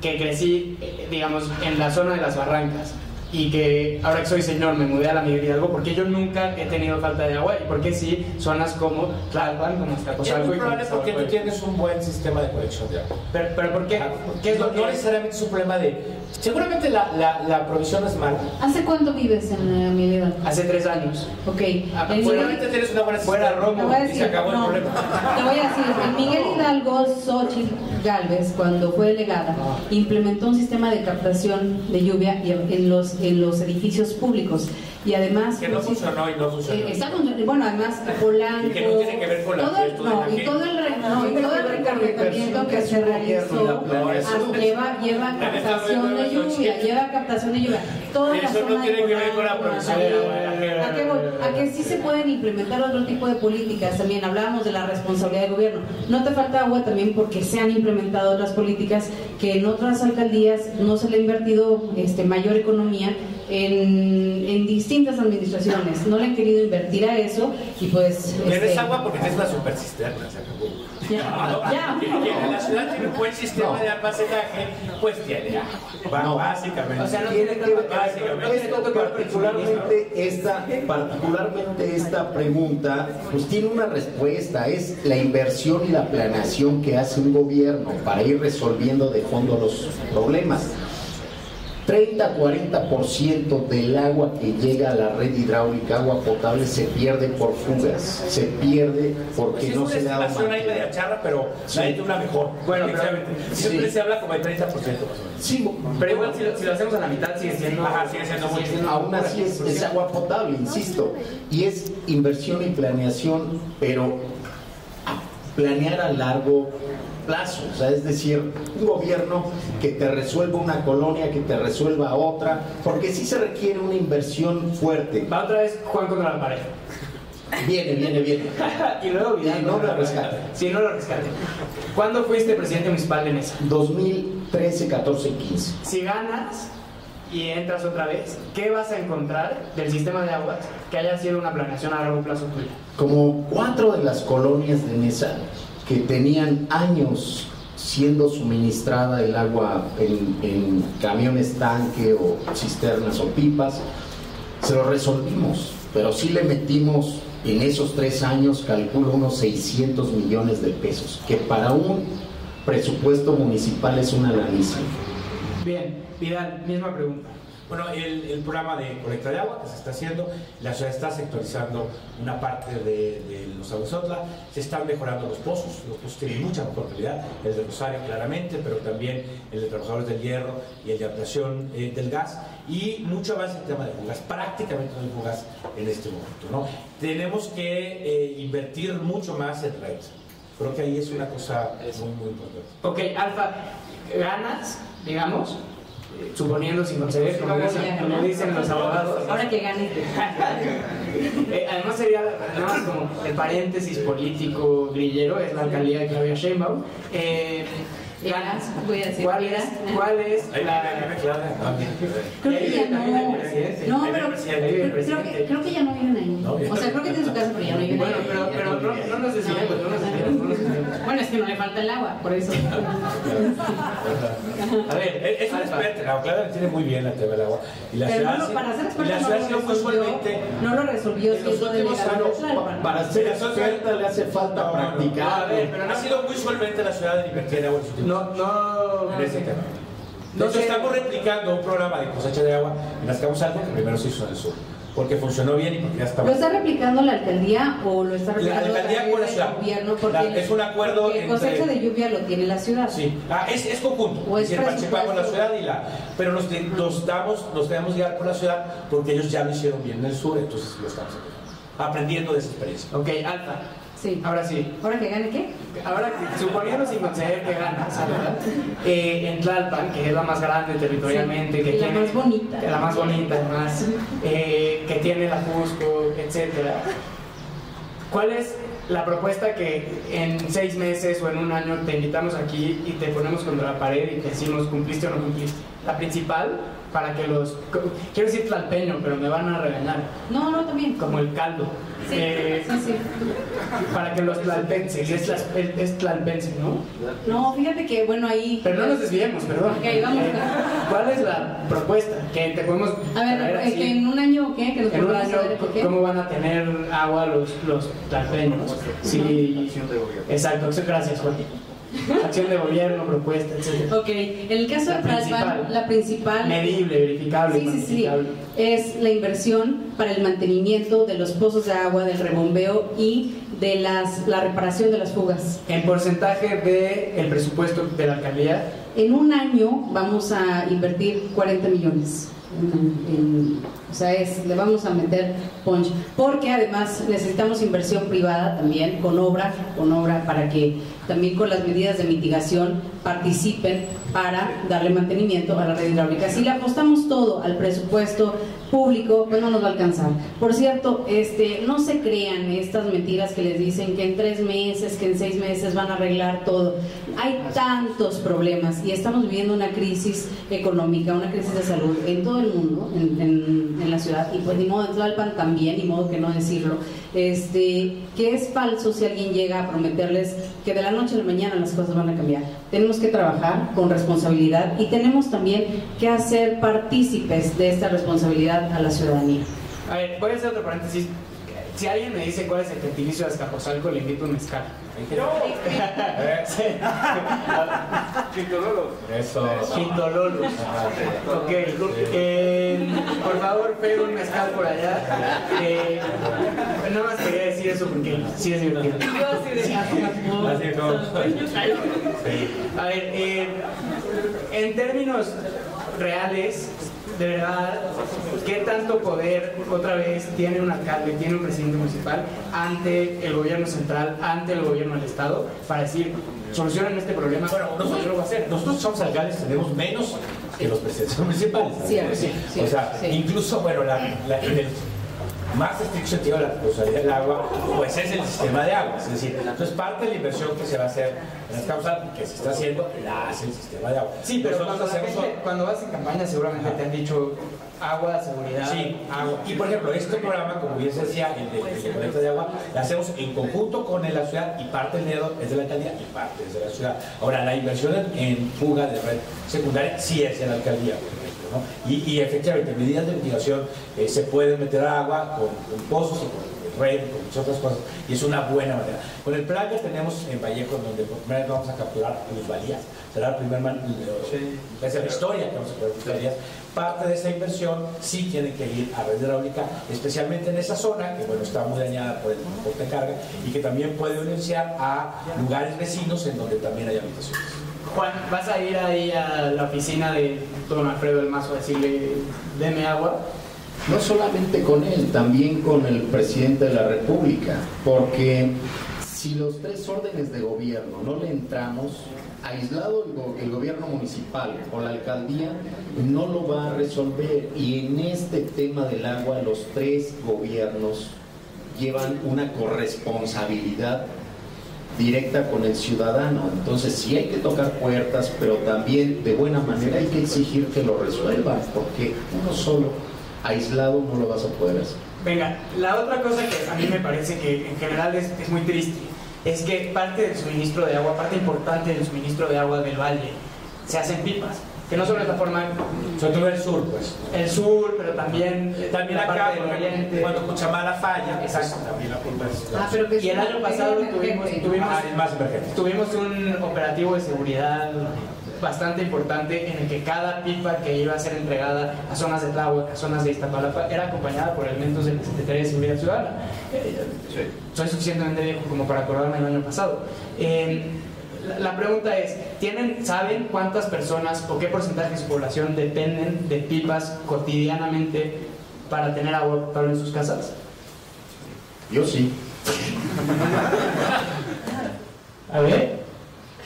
que crecí, eh, digamos, en la zona de las barrancas, y que ahora que soy señor me mudé a la Miguel Hidalgo, ¿por qué yo nunca he tenido falta de agua? ¿Y por qué sí zonas como Tlalpan, como
Es
Azcapotzalco
muy
y como
probable porque tú tienes un buen sistema de conexión de agua.
Pero, pero ¿por qué? ¿Qué es
no,
lo
no necesariamente es un problema de... Seguramente la, la, la provisión es mala.
¿Hace cuánto vives en la Miguel
Hace tres años.
Ok.
Ah,
En
Seguramente tienes una buena
Fuera Romo.
Te voy a
y
decir,
se acabó el
no,
problema.
Te voy a decir, en Miguel Hidalgo, Xochitl Galvez, cuando fue delegada, implementó un sistema de captación de lluvia y- en los, en los edificios públicos. Y además.
Que no
pues,
funcionó y no funcionó.
eh, bueno, además, Polanco.
Y que no tiene que ver con la
todo el, no,
la
y todo el, re- no, y todo el recargamiento que se realizó lleva, lleva captación de lluvia, lleva captación de lluvia. Toda la
Eso no
zona de
tiene que ver con la
agua.
¿A que sí se pueden implementar otro tipo de políticas. También hablábamos de la responsabilidad del gobierno. No te falta agua también porque se han implementado otras políticas que en otras alcaldías no se le ha invertido este, mayor economía en, en distintas administraciones. No le han querido invertir a eso y pues...
Tienes
este,
agua porque tienes una super cisterna, se acabó.
Ya, ya.
En la ciudad tiene un buen sistema de almacenaje, pues tiene agua. Va,
No.
Básicamente.
O sea, no
tiene que ver
Básicamente.
esto particularmente esta particularmente esta pregunta pues tiene una respuesta es la inversión y la planeación que hace un gobierno para ir resolviendo de fondo los problemas 30-40% del agua que llega a la red hidráulica, agua potable, se pierde por fugas, se pierde porque
Pues es
no
una
se le da
ahí media charra, pero
Sí.
nadie tiene una mejor.
Bueno, pero-
siempre
sí.
se habla como de 30% más o menos.
Sí,
Pero igual si lo, si lo hacemos a la mitad sigue siendo...
Ajá, sigue siendo mucho.
Aún así es, es agua potable, insisto, y es inversión y planeación, pero planear a largo plazo, o sea, es decir, un gobierno que te resuelva una colonia, que te resuelva otra, porque sí se requiere una inversión fuerte.
Va otra vez Juan contra la pared.
Viene, viene, viene.
y luego Vidal.
Y no lo rescate.
Sí, no lo rescate. ¿Cuándo fuiste presidente municipal de Mesa?
2013, 14 y 15.
Si ganas y entras otra vez, ¿qué vas a encontrar del sistema de aguas que haya sido una planeación a largo plazo tuya?
Como cuatro de las colonias de Mesa que tenían años siendo suministrada el agua en, camiones tanque o cisternas o pipas, se lo resolvimos, pero sí le metimos en esos tres años, calculo unos 600 millones de pesos, que para un presupuesto municipal es una lanísima.
Bien, Vidal, misma pregunta.
Bueno, el, el, programa de colecta de agua que se está haciendo, la ciudad está sectorizando una parte de, de los Aguasotla, se están mejorando los pozos, los pozos tienen mucha mejor calidad, el de Rosario claramente, pero también el de Trabajadores del Hierro y el de ampliación eh, del gas, y mucho más el tema de fugas, prácticamente no hay fugas en este momento. ¿no? Tenemos que eh, invertir mucho más en red. Creo que ahí es una cosa muy, muy importante.
Ok, Alfa, ganas, digamos, suponiendo sin conceder, como, dicen, como dicen los abogados.
Ahora que gane.
eh, además sería nada más como el paréntesis político grillero, es la alcaldía de Claudia Sheinbaum. Eh, ganas,
voy a decir,
¿cuál es, cuál es la...
Creo que ya no. No, pero creo que, creo que ya no viven ahí. O sea, creo que tiene su casa, pero ya no viven
Bueno,
ahí.
pero, pero no, no nos desviemos, no nos desviemos, no nos desviemos.
Bueno, es que no le falta el agua, por eso.
A ver,
Es un experto, la Claudia tiene muy bien el tema del agua. Y la
Pero
ciudad,
no, para ser experta
la
no lo
ha sido muy
resolvió, no lo resolvió
En los últimos años,
de.
Para ser experta le hace falta
No, no, no.
practicar.
A ver, pero
Ha sido muy solvente la ciudad en invertir en agua en
no, no...
en ese tema.
No
De
sé.
estamos replicando un programa de cosecha de agua en las algo que primero se hizo en el sur, porque funcionó bien y porque ya estaba.
¿Lo está replicando la alcaldía o lo está
La
replicando
alcaldía
a través
con la ciudad.
gobierno? Porque
La- es un acuerdo entre-
cosecha de lluvia lo tiene la ciudad.
Sí, ah, es, es conjunto.
O es
es decir, participamos la ciudad y la. Pero nos, nos damos, nos debemos guiar por la ciudad porque ellos ya lo hicieron bien en el sur, entonces lo estamos aprendiendo de esa experiencia.
Ok, Alfa,
Sí.
ahora sí.
¿Ahora que gane qué?
Ahora, suponiendo sin conceder que ganas, ¿verdad? Eh, en Tlalpan, que es la más grande territorialmente,
Sí,
que
la
tiene,
más bonita.
que la más bonita además, eh, que tiene la Cusco, etcétera. ¿Cuál es la propuesta que en seis meses o en un año te invitamos aquí y te ponemos contra la pared y te decimos cumpliste o no cumpliste? La principal, para que los... Quiero decir tlalpeño, pero me van a regañar.
No, no, también.
Como el caldo.
Sí,
Eh,
sí, sí.
para que los tlalpenses, es, tlas- es, es tlalpense, ¿no?
No, fíjate que, bueno, ahí...
Pero no nos desviemos, perdón.
Ok, vamos.
Eh, ¿Cuál es la propuesta? Que te podemos
A ver,
traer
eh,
así?
que en un año, ¿qué? Que
En un año,
¿qué?
¿cómo van a tener agua los, los tlalpeños? Sí, exacto, gracias, Juan. Acción de gobierno, propuesta, etc.
Ok, en el caso
La
de
principal.
la principal...
Medible, verificable,
Sí, sí, sí. Es la inversión para el mantenimiento de los pozos de agua, del rebombeo y de las, la reparación de las fugas.
En porcentaje del el presupuesto de la alcaldía,
En un año vamos a invertir 40 millones. En- en- o sea, es, le vamos a meter punch. Porque además necesitamos inversión privada también, con obra, con obra, para que también con las medidas de mitigación participen para darle mantenimiento a la red hidráulica. Si le apostamos todo al presupuesto público, pues no nos va a alcanzar. Por cierto, este, no se crean estas mentiras que les dicen que en tres meses, que en seis meses van a arreglar todo. Hay tantos problemas y estamos viviendo una crisis económica, una crisis de salud en todo el mundo, en, en- en la ciudad, y pues ni modo en Tlalpan también, ni modo que no decirlo, este, que es falso si alguien llega a prometerles que de la noche a la mañana las cosas van a cambiar. Tenemos que trabajar con responsabilidad y tenemos también que hacer partícipes de esta responsabilidad a la ciudadanía.
A ver, voy a hacer otro paréntesis. Si alguien me dice cuál es el gentilicio de Azcapotzalco, le invito un mezcal.
Eso.
Quintololos. Ok. Eh, por favor, pega un mezcal por allá. Eh, nada más quería decir eso porque sí es divertido. A ver, eh, en términos reales, de verdad, ¿qué tanto poder otra vez tiene un alcalde, tiene un presidente municipal ante el gobierno central, ante el gobierno del Estado, para decir, solucionen este problema?
Bueno, nosotros lo va a hacer. Nosotros somos alcaldes, tenemos menos que los presidentes municipales.
Cierto, sí,
o sea,
sí.
incluso, bueno, la- la- en el más estricto sentido de la responsabilidad del agua, pues es el sistema de agua. Es decir, entonces parte de la inversión que se va a hacer en las causas, que se está haciendo, la hace el sistema de agua.
Sí, pero cuando,
hacemos-
gente- cuando vas en campaña seguramente te han dicho agua, seguridad,
Sí,
agua.
y por ejemplo, este programa, como bien se decía, el de, colecta de agua, lo hacemos en conjunto con la ciudad y parte del dinero es de la alcaldía y parte es de la ciudad. Ahora, la inversión en, fuga de red secundaria sí es de la alcaldía, ¿no? Y, y efectivamente, medidas de mitigación eh, se pueden meter agua con, con pozos y con red, con muchas otras cosas, y es una buena manera. Con el plan que tenemos en Vallejo, donde por primera vez vamos a capturar plusvalías, será la primera man- es la historia que vamos a capturar plusvalías, parte de esa inversión sí tiene que ir a red hidráulica, especialmente en esa zona, que bueno, está muy dañada por el transporte de carga, y que también puede beneficiar a lugares vecinos en donde también hay habitaciones.
Juan, ¿vas a ir ahí a la oficina de don Alfredo del Mazo a decirle, deme agua?
No solamente con él, también con el presidente de la República, porque si los tres órdenes de gobierno no le entramos, aislado el, go- el gobierno municipal o la alcaldía no lo va a resolver. Y en este tema del agua, los tres gobiernos llevan una corresponsabilidad directa con el ciudadano. Entonces sí hay que tocar puertas, pero también de buena manera hay que exigir que lo resuelvan, porque uno solo, aislado, no lo vas a poder hacer.
Venga, la otra cosa que a mí me parece que en general es, es muy triste es que parte del suministro de agua, parte importante del suministro de agua del valle, se hacen pipas, que no solo es la forma
Sobre todo el sur, pues.
el sur, pero también, eh,
También acá,
parte del
porque
oriente.
cuando Cuchamala falla, pues,
Exacto.
también la culpa es...
Ah, pero que
Y el año pasado tuvimos, tuvimos,
Ah, más
tuvimos un operativo de seguridad bastante importante en el que cada pipa que iba a ser entregada a zonas de Tláhuac, a zonas de Iztapalapa, era acompañada por elementos de la Secretaría de Seguridad Ciudadana. Eh, Soy suficientemente viejo como para acordarme del año pasado. Eh, la, la pregunta es, ¿tienen, ¿saben cuántas personas o qué porcentaje de su población dependen de pipas cotidianamente para tener agua potable en sus casas?
Yo sí.
A ver.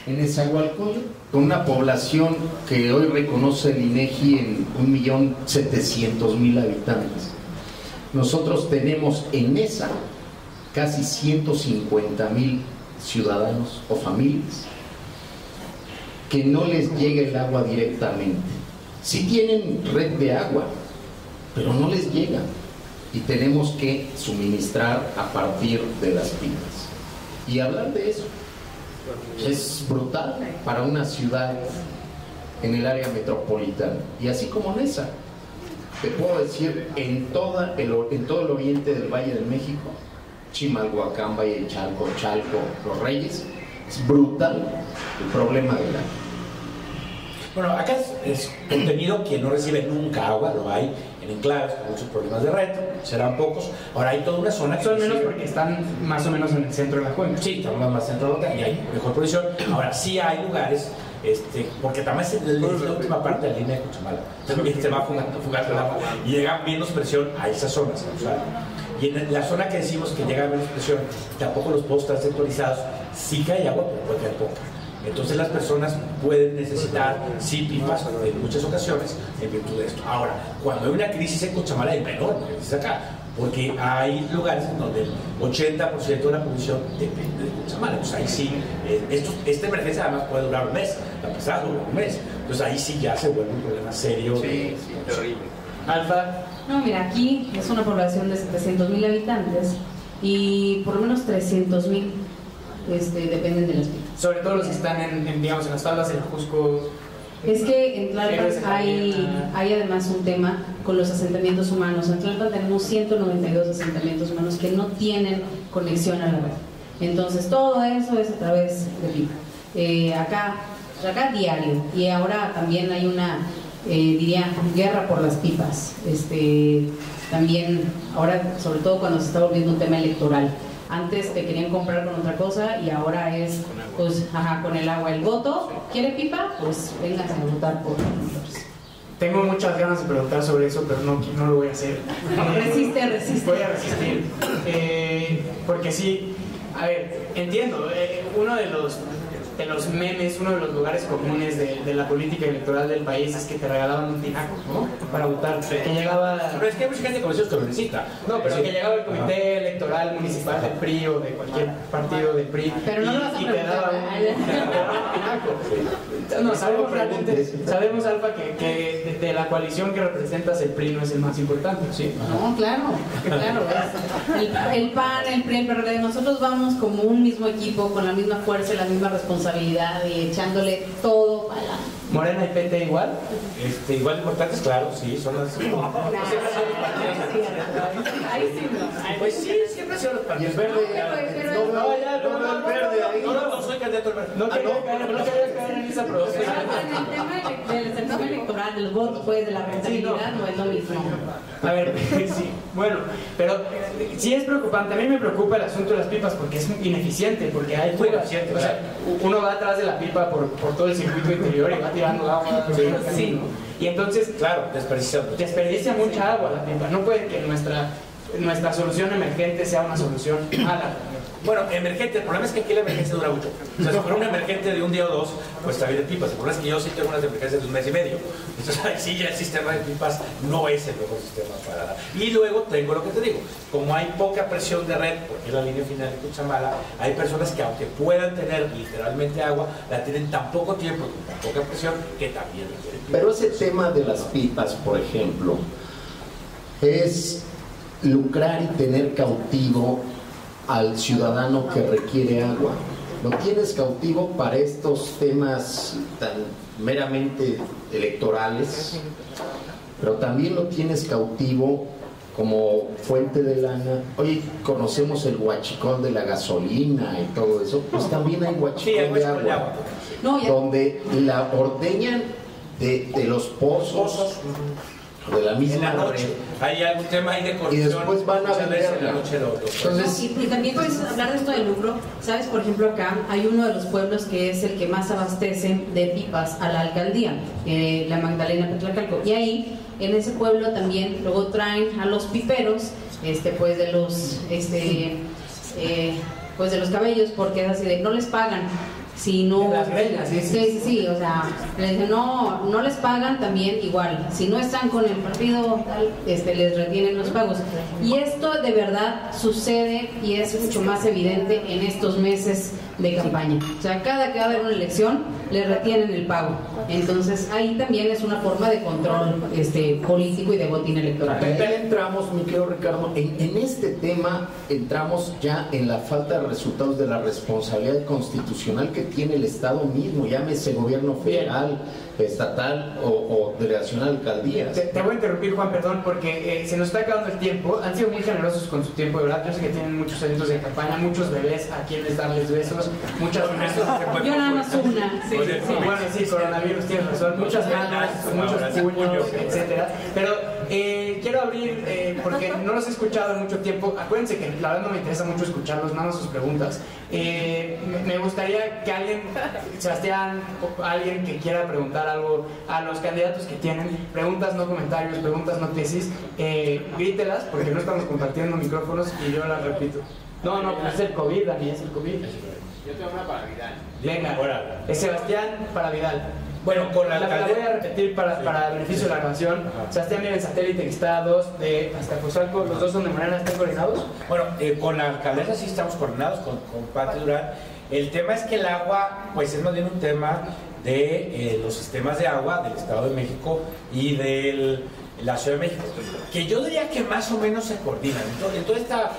En Nezahualcóyotl, con una población que hoy reconoce el INEGI en 1.700.000 habitantes, nosotros tenemos en esa casi 150.000 ciudadanos o familias que no les llega el agua directamente. Sí tienen red de agua, pero no les llega. Y tenemos que suministrar a partir de las pipas. Y hablar de eso es brutal para una ciudad en el área metropolitana. Y así como en esa, te puedo decir, en, el, en todo el oriente del Valle de México, Chimalhuacán, Valle de Chalco, Chalco, Los Reyes, es brutal el problema del agua.
Bueno, acá es, es contenido que no recibe nunca agua, lo hay en enclaves con muchos problemas de red, serán pocos. Ahora hay toda una zona que
Son menos porque están más o menos en el centro de la cuenca.
Sí, estamos más centro de la y hay mejor posición. Ahora sí hay lugares, este, porque también es el- es la última parte de la línea de Cuchamala. También se va fugando, fugando el agua y llega menos presión a esas zonas. o sea, y en la zona que decimos que llega menos presión, tampoco los puedo estar sectorizados. Sí que hay agua, pero puede caer poca. Entonces las personas pueden necesitar sí pipas en muchas ocasiones en virtud de esto. Ahora, cuando hay una crisis en Cochamala hay menor crisis acá, porque hay lugares en donde el 80% de la producción depende de Cochamala. Entonces ahí sí, eh, esto- esta emergencia además puede durar un mes, la pasada duró un mes. Entonces ahí sí ya se vuelve un problema serio.
Sí, sí, terrible.
Alfa,
No, mira, aquí es una población de 700 mil habitantes y por lo menos 300 mil este, dependen de las pipas.
sobre todo los que están en, en, digamos, en las faldas del Cusco.
Es que en Tlalpan hay, hay además un tema con los asentamientos humanos. En Tlalpan tenemos 192 asentamientos humanos que no tienen conexión a la red. Entonces todo eso es a través de pipa. Eh, acá, acá diario. Y ahora también hay una, eh, diría, guerra por las pipas. Este, también, ahora, sobre todo cuando se está volviendo un tema electoral. Antes te querían comprar con otra cosa y ahora es pues, ajá, con el agua el voto. ¿Quiere pipa? Pues vénganse a votar por nosotros.
Tengo muchas ganas de preguntar sobre eso, pero no, no lo voy a hacer.
Resiste, resiste.
Voy a resistir. Eh, porque sí, a ver, entiendo, eh, uno de los de los memes, uno de los lugares comunes de, de, la política electoral del país es que te regalaban un tinaco, ¿no? Para votar. Que llegaba...
Pero es que hay mucha gente con que lo necesita.
No, pero que llegaba el comité electoral municipal del PRI o de cualquier partido del PRI
pero no
y,
vas a
y te daba un, No, sabemos realmente, sabemos Alfa que, que de, de, la coalición que representas el PRI no es el más importante, ¿sí?
No, claro, claro. El, el PAN, el PRI, el PRD, nosotros vamos como un mismo equipo, con la misma fuerza y la misma responsabilidad y echándole todo para la
Morena y PT igual.
Este, igual de importantes, claro, sí, son las.
Ahí sí
no. Pues sí, siempre sido los partidos.
verde.
No, no, ya, no, no,
verde ahí. No, no, soy candidato al verde.
No quería caer en esa provocación.
El tema del certamen electoral, del voto, pues, de la rentabilidad, no es lo mismo.
A ver, sí, bueno, pero sí es preocupante. A mí me preocupa el asunto de las pipas porque es ineficiente, porque hay fugas. O sea, uno va atrás de la pipa por, por todo el circuito interior y va tirando agua. Sí. Y entonces,
claro, desperdicia,
desperdicia mucha agua la pipa. No puede que nuestra, nuestra solución emergente sea una solución mala.
Bueno, emergente, el problema es que aquí la emergencia dura mucho. O sea, si fuera una emergente de un día o dos, pues está bien de pipas. El problema es que yo sí tengo unas emergencias de un mes y medio. Entonces, ahí sí ya el sistema de pipas no es el mejor sistema para... Y luego tengo lo que te digo, como hay poca presión de red, porque es la línea final de Cuchamala, hay personas que aunque puedan tener literalmente agua, la tienen tan poco tiempo, con tan poca presión, que también requieren
Pero ese tema de las pipas, por ejemplo, es lucrar y tener cautivo al ciudadano que requiere agua. Lo tienes cautivo para estos temas tan meramente electorales, pero también lo tienes cautivo como fuente de lana. Oye, conocemos el huachicón de la gasolina y todo eso, pues también hay huachicón de agua, donde la ordeñan de, de los pozos de la misma
noche. Hay algún tema ahí de corrupción.
Y después van a vender
la noche
Entonces, y, también puedes hablar de esto del lucro. Sabes, por ejemplo, acá hay uno de los pueblos que es el que más abastece de pipas a la alcaldía, eh, la Magdalena Petlacalco. Y ahí, en ese pueblo también, luego traen a los piperos, este, pues de los, este, eh, pues de los cabellos, porque es así de, no les pagan si no.
Sí,
sí, sí, o sea, le dicen, no, no les pagan también igual, si no están con el partido este, les retienen los pagos. Y esto de verdad sucede y es mucho más evidente en estos meses de campaña. O sea, cada que va a haber una elección, le retienen el pago. Entonces, ahí también es una forma de control este, político y de botín electoral.
entramos, mi querido Ricardo, en, en, este tema entramos ya en la falta de resultados de la responsabilidad constitucional que tiene el Estado mismo, llámese gobierno federal, estatal o, o delegación alcaldías.
Te, te, voy a interrumpir, Juan, perdón, porque eh, se nos está acabando el tiempo. Han sido muy generosos con su tiempo, de verdad. Yo sé que tienen muchos eventos de campaña, muchos bebés a quienes darles besos, muchas
besos. Yo nada más una.
Sí, sí, bueno, sí, coronavirus, tienes razón. Muchas ganas, muchos puños, etcétera. Pero eh, quiero abrir, eh, porque no los he escuchado en mucho tiempo. Acuérdense que la verdad no me interesa mucho escucharlos, nada más sus preguntas. Eh, me gustaría que alguien, Sebastián, alguien que quiera preguntar algo a los candidatos que tienen, preguntas, no comentarios, preguntas, no tesis, eh, grítelas, porque no estamos compartiendo micrófonos y yo las repito. No, no, pues es el COVID, Dani, es el COVID.
Yo tengo una para Vidal.
Venga, es Sebastián para Vidal.
Bueno, con la,
la, voy a repetir para, para beneficio de la grabación. Sebastián viene el satélite que está dos de Azcapotzalco, los dos son de Morena, ¿están coordinados?
Bueno, eh, con la alcaldesa sí estamos coordinados, con, con Pati Durán. El tema es que el agua, pues es más bien un tema de eh, los sistemas de agua del Estado de México y de la Ciudad de México, que yo diría que más o menos se coordinan. Entonces, toda esta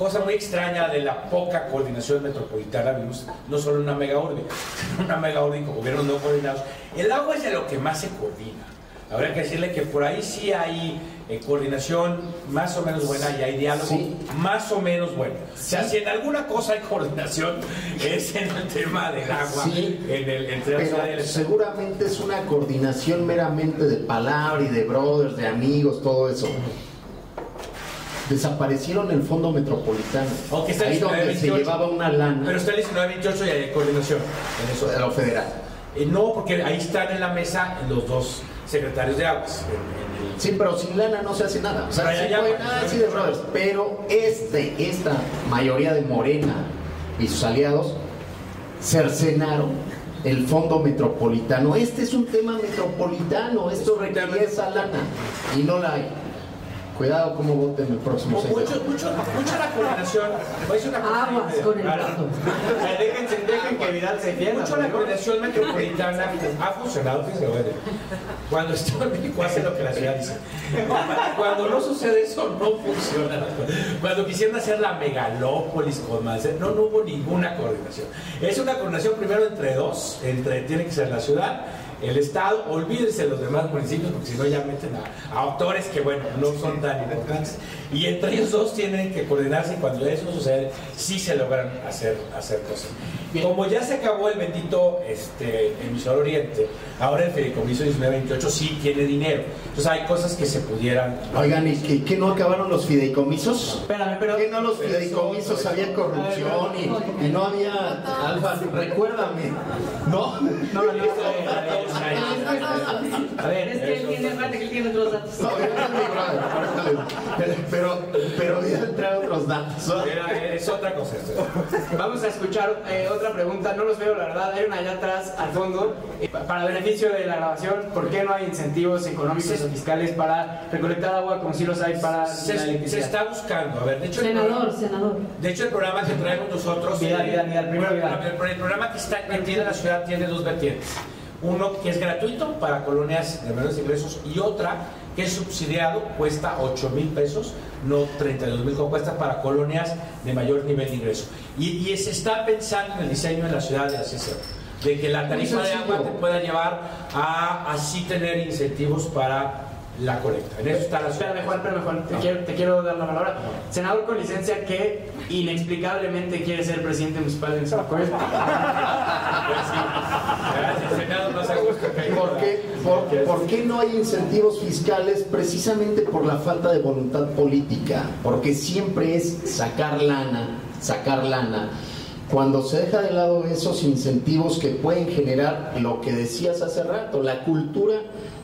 cosa muy extraña de la poca coordinación metropolitana, vimos no solo en una mega urbe, una mega urbe con gobiernos no coordinados, el agua es de lo que más se coordina. Habría que decirle que por ahí sí hay eh, coordinación más o menos buena y hay diálogo más o menos bueno. O sea, si en alguna cosa hay coordinación es en el tema del agua
sí, en el, entre pero seguramente es una coordinación meramente de palabra y de brothers, de amigos, todo eso. Desaparecieron el fondo metropolitano.
Está
ahí donde se llevaba una lana.
Pero está el 1928 y hay coordinación
en eso. De lo federal.
Eh, no, porque ahí están en la mesa los dos secretarios de aguas.
Sí, pero sin lana no se hace nada. O sea, sí sí de brothers, pero este, esta mayoría de Morena y sus aliados cercenaron el fondo metropolitano. Este es un tema metropolitano, esto requiere esa lana y no la hay. Cuidado cómo voten el próximo 6 de
Mucho, mucho, mucha la coordinación. Voy a decir una cosa
Aguas
bien,
con el
claro.
voto.
O sea, dejen, dejen que Vidal se defienda.
Mucho la coordinación metropolitana ha funcionado, fíjense, bueno, cuando está en México hace lo que la ciudad dice. Cuando no sucede eso, no funciona. Cuando quisieron hacer la megalópolis con más, no, no hubo ninguna coordinación. Es una coordinación primero entre dos, entre tiene que ser la ciudad, el Estado, olvídense de los demás municipios, porque si no ya meten a, a autores que, bueno, no son tan importantes. Y entre ellos dos tienen que coordinarse y cuando eso sucede, sí se logran hacer, hacer cosas. Como ya se acabó el bendito este, emisor Oriente, ahora el Fideicomiso 1928 sí tiene dinero. Entonces hay cosas que se pudieran...
Oigan, ¿y qué, qué no acabaron los fideicomisos?
Espérame, pero.
¿Qué no los fideicomisos había corrupción y, y no había alfa? Recuérdame. No.
No, no, no, a ver, a ver.
Es que él tiene, espérate que él tiene otros datos.
No, brother. Pero, pero voy a entrar otros datos.
Era- es otra cosa. esto.
Vamos a escuchar eh, otra pregunta. No los veo, la verdad. Hay una allá atrás, al fondo. Eh, pa- Para beneficio de la grabación, ¿por qué no hay incentivos económicos o fiscales para recolectar agua como si los hay para
Se,
la
se
electricidad?
está buscando. A ver, de hecho, el
Senador,
programa-
senador.
De hecho, el programa que traemos nosotros.
Vidal, Vidal, Vidal, primero Vidal.
El, el programa que está tiene la ciudad tiene dos vertientes. Uno que es gratuito para colonias de menores ingresos y otra que es subsidiado, cuesta 8 mil pesos, no 32 mil, como cuesta para colonias de mayor nivel de ingreso. Y, y se está pensando en el diseño de la ciudad de así sea, de que la tarifa de agua te pueda llevar a así tener incentivos para la colecta. En eso está la ciudad.
Espérame, Juan, espérame, Juan. Te quiero, te quiero dar la palabra. Senador con licencia que inexplicablemente quiere ser presidente municipal de
hay.
¿Por qué, por, por qué no hay incentivos fiscales? Precisamente por la falta de voluntad política, porque siempre es sacar lana, sacar lana. Cuando se deja de lado esos incentivos que pueden generar lo que decías hace rato, la cultura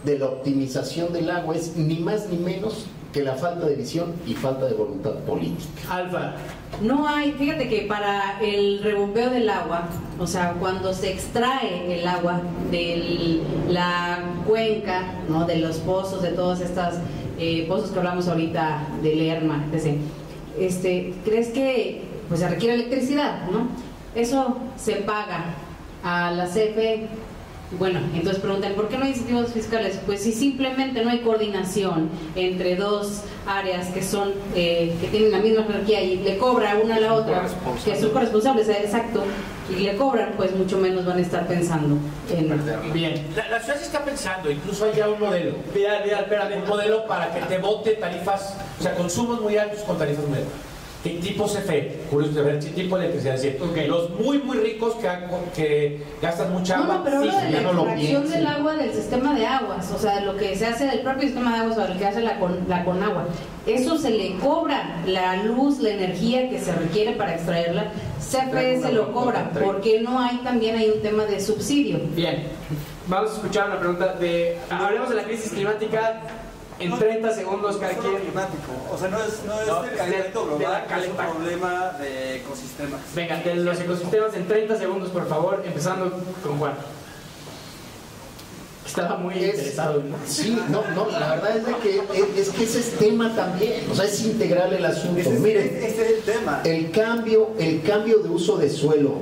de la optimización del agua es ni más ni menos que la falta de visión y falta de voluntad política.
Alfa.
No hay, fíjate que para el rebombeo del agua, o sea, cuando se extrae el agua de la cuenca, ¿no? de los pozos, de todas estas eh, pozos que hablamos ahorita de Lerma, etc. Este, ¿Crees que pues, se requiere electricidad? ¿no? Eso se paga a la CFE. Bueno, entonces preguntan, ¿por qué no hay incentivos fiscales? Pues si simplemente no hay coordinación entre dos áreas que son, eh, que tienen la misma jerarquía y le cobra una a la otra, que son corresponsables, exacto, y le cobran, pues mucho menos van a estar pensando en...
Bien.
La, la ciudad se está pensando, incluso hay ya un modelo.
Vidal, espérame.
Un modelo para que te vote tarifas, o sea, consumos muy altos con tarifas muy altas. ¿Qué tipo CFE? Curioso de ver, ¿qué tipo de electricidad? Es decir,
Ok.
los muy, muy ricos que, gastan mucha agua.
no, pero
sí,
de la
no lo
extracción del agua del sistema de aguas, o sea, lo que se hace del propio sistema de aguas o lo que hace la con, la Conagua. Eso se le cobra, la luz, la energía que se requiere para extraerla, CFE se lo cobra, porque no hay también hay un tema de subsidio.
Bien. Vamos a escuchar una pregunta de. Hablemos de la crisis climática en 30 segundos cada quien.
climático, o sea, no es, no es
No,
del
de-
calentamiento
de
global, es un problema de ecosistemas.
Venga, de los ecosistemas en 30 segundos, por favor, empezando con Juan. Estaba muy
Es-
interesado. ¿no?
Sí, no, no, la verdad es de que es, es que ese es tema también, o sea, es integral el asunto. Miren,
ese es el tema.
El cambio, el cambio de uso de suelo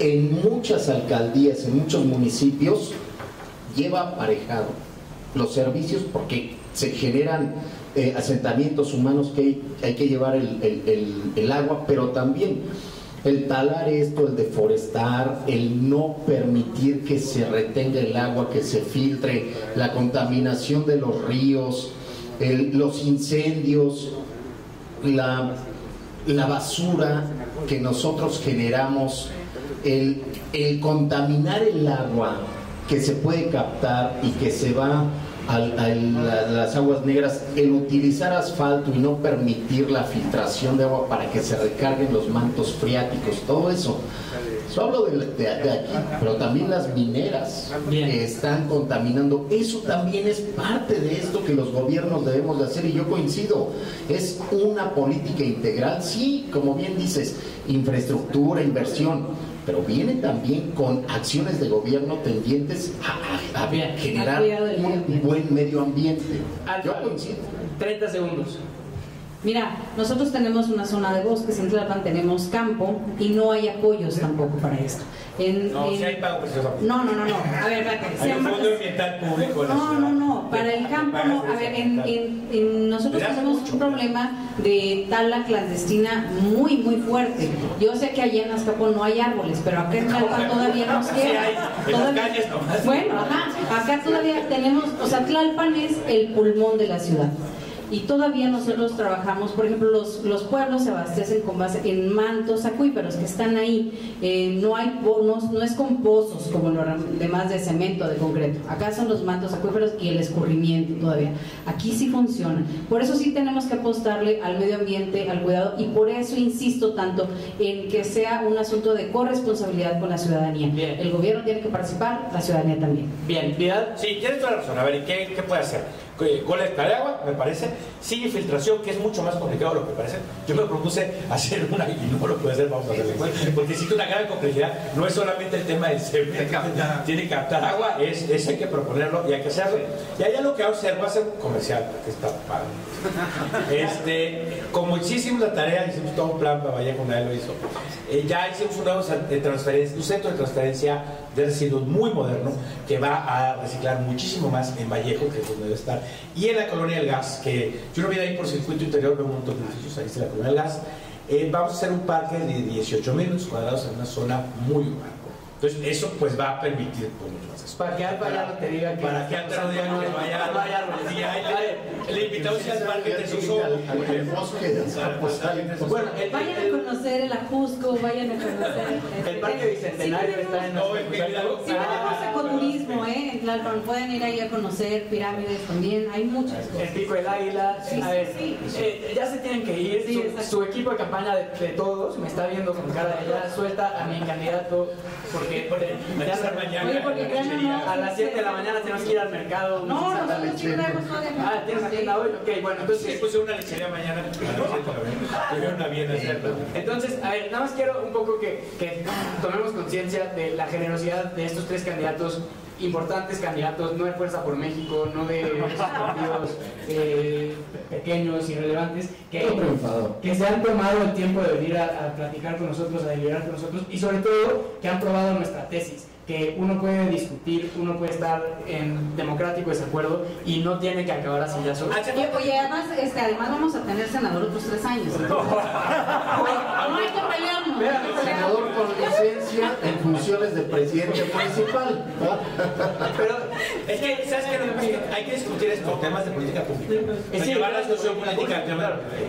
en muchas alcaldías, en muchos municipios, lleva aparejado los servicios porque se generan eh, asentamientos humanos que hay, que llevar el, el- agua, pero también el talar esto, el deforestar, el no permitir que se retenga el agua, que se filtre, la contaminación de los ríos, los incendios, la, la basura que nosotros generamos, el contaminar el agua que se puede captar y que se va al- a la- las aguas negras, el utilizar asfalto y no permitir la filtración de agua para que se recarguen los mantos freáticos, todo eso. Eso hablo de, de- de aquí, pero también las mineras que están contaminando. Eso también es parte de esto que los gobiernos debemos de hacer y yo coincido. Es una política integral, sí, como bien dices, infraestructura, inversión, pero viene también con acciones de gobierno tendientes a, a- a
Bien.
generar un buen medio ambiente. Yo coincido.
30 segundos.
Mira, nosotros tenemos una zona de bosques, en Tlalpan tenemos campo y no hay apoyos tampoco para esto. En-
No,
en-
si hay pago precioso.
no, no, no, no. A ver.
Hay un fondo ambiental público. en la
No, no, no, para el campo no. A ver, en, nosotros tenemos
mucho.
un problema de tala clandestina muy, muy fuerte. Yo sé que allá en Azcapo no hay árboles, pero acá en Tlalpan todavía nos
Sí
queda.
las
Todavía-. Bueno, ajá, acá todavía tenemos, o sea, Tlalpan es el pulmón de la ciudad. Y todavía nosotros trabajamos, por ejemplo, los, los pueblos se abastecen con base en mantos acuíferos que están ahí. Eh, no hay no, no es con pozos como los demás de cemento, de concreto. Acá son los mantos acuíferos y el escurrimiento todavía. Aquí sí funciona. Por eso sí tenemos que apostarle al medio ambiente, al cuidado, y por eso insisto tanto en que sea un asunto de corresponsabilidad con la ciudadanía.
Bien.
El gobierno tiene que participar, la ciudadanía también.
Bien, Piedad.
Sí, tienes toda la razón. A ver, ¿y ¿qué, qué puede hacer? Eh, Colecta de agua, me parece. Sí, infiltración, que es mucho más complicado de lo que parece. Yo me propuse hacer una y no lo puede hacer, vamos a hacerlo. Porque existe una gran complejidad. No es solamente el tema del cemento. Tiene que captar agua, es, es hay que proponerlo y hay que hacerlo. Y allá lo que va a hacer, va a ser comercial, porque está padre. Este, como hicimos la tarea, hicimos todo un plan para Vallejo, nadie lo hizo. Eh, ya hicimos un nuevo cen- de transferencia, un centro de transferencia de residuos muy moderno que va a reciclar muchísimo más en Vallejo, que es donde debe estar, y en la colonia del gas, que yo no viene ahí por circuito interior, veo un montón de edificios, ahí está la colonia del gas. Eh, vamos a hacer un parque de 18 mil metros cuadrados en una zona muy urbana. Entonces, eso pues va a permitir pues, mucho más espacio.
Para que Alfa ya no te diga que.
Para que diga que no vaya- le- le invitamos al parque de
bosque de Azcapotzalco.
Bueno, el,
Vayan
el-
a conocer el Ajusco, vayan a conocer. este,
el Parque Bicentenario está en.
No.
Sí, tenemos ecoturismo, ¿eh? En Tlalpan pueden ir ahí a conocer pirámides también, hay muchas
El
cosas.
pico del águila.
Sí,
a ver, eh, ya se tienen que ir. Su, equipo de campaña de, de todos me está viendo con cara de ya suelta a mi candidato porque
Mañana.
Porque no, no,
a las 7 de la mañana tenemos que ir al mercado.
No, sí traemos todavía.
Ah, ¿tienes agenda hoy? Ok, bueno,
Sí,
entonces
puse una lechería mañana. Tuvieron a bien.
Entonces, a ver, nada más quiero un poco que, que tomemos conciencia de la generosidad de estos tres candidatos, importantes candidatos, no de Fuerza por México, no de partidos eh, pequeños, irrelevantes, que, que se han tomado el tiempo de venir a, a platicar con nosotros, a deliberar con nosotros y sobre todo que han probado nuestra tesis que uno puede discutir, uno puede estar en democrático desacuerdo y no tiene que acabar así ya solo.
Oye, oye, además, este, además vamos a tener senador otros tres años. entonces, no hay que.
Senador con licencia en funciones de presidente municipal.
Pero
Es que, ¿sabes qué? Lo que pasa es que hay que discutir esto, temas de política pública. Sea,
sí,
llevar la discusión política.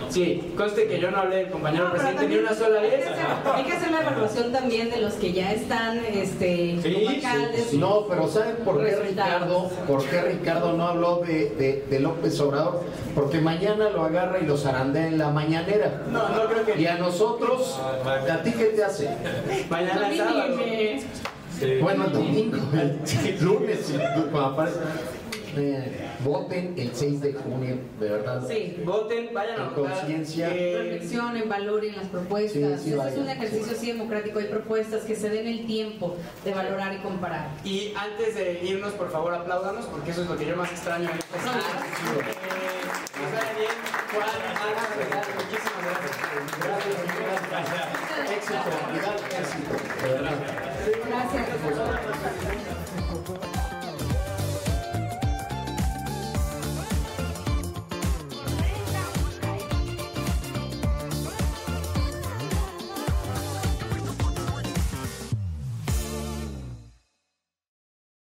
Sí, conste que yo no hablé del compañero
No,
presidente ni una sola vez.
Hay que hacer la evaluación también de los que ya están este,
Sí,
como
sí,
alcaldes.
No, pero ¿saben por qué. Ricardo, por qué Ricardo no habló de, de- de López Obrador? Porque mañana lo agarra y lo zarandea en la mañanera.
No, no creo que
Y a nosotros, ¿a ti qué te hace?
mañana es sábado.
Sí.
Bueno, el domingo, el lunes, cuando aparece. Eh, voten el 6 de junio, de verdad.
Sí.
Voten, vayan a
En
votar.
conciencia.
Eh,
reflexionen, valoren las propuestas.
Sí, sí,
Este es un ejercicio así democrático. Hay propuestas que se den el tiempo de valorar y comparar.
y antes de irnos, por favor, apláudanos, porque eso es lo que yo más extraño en este
Gracias.
Eh, muchísimas gracias. Gracias,
Gracias.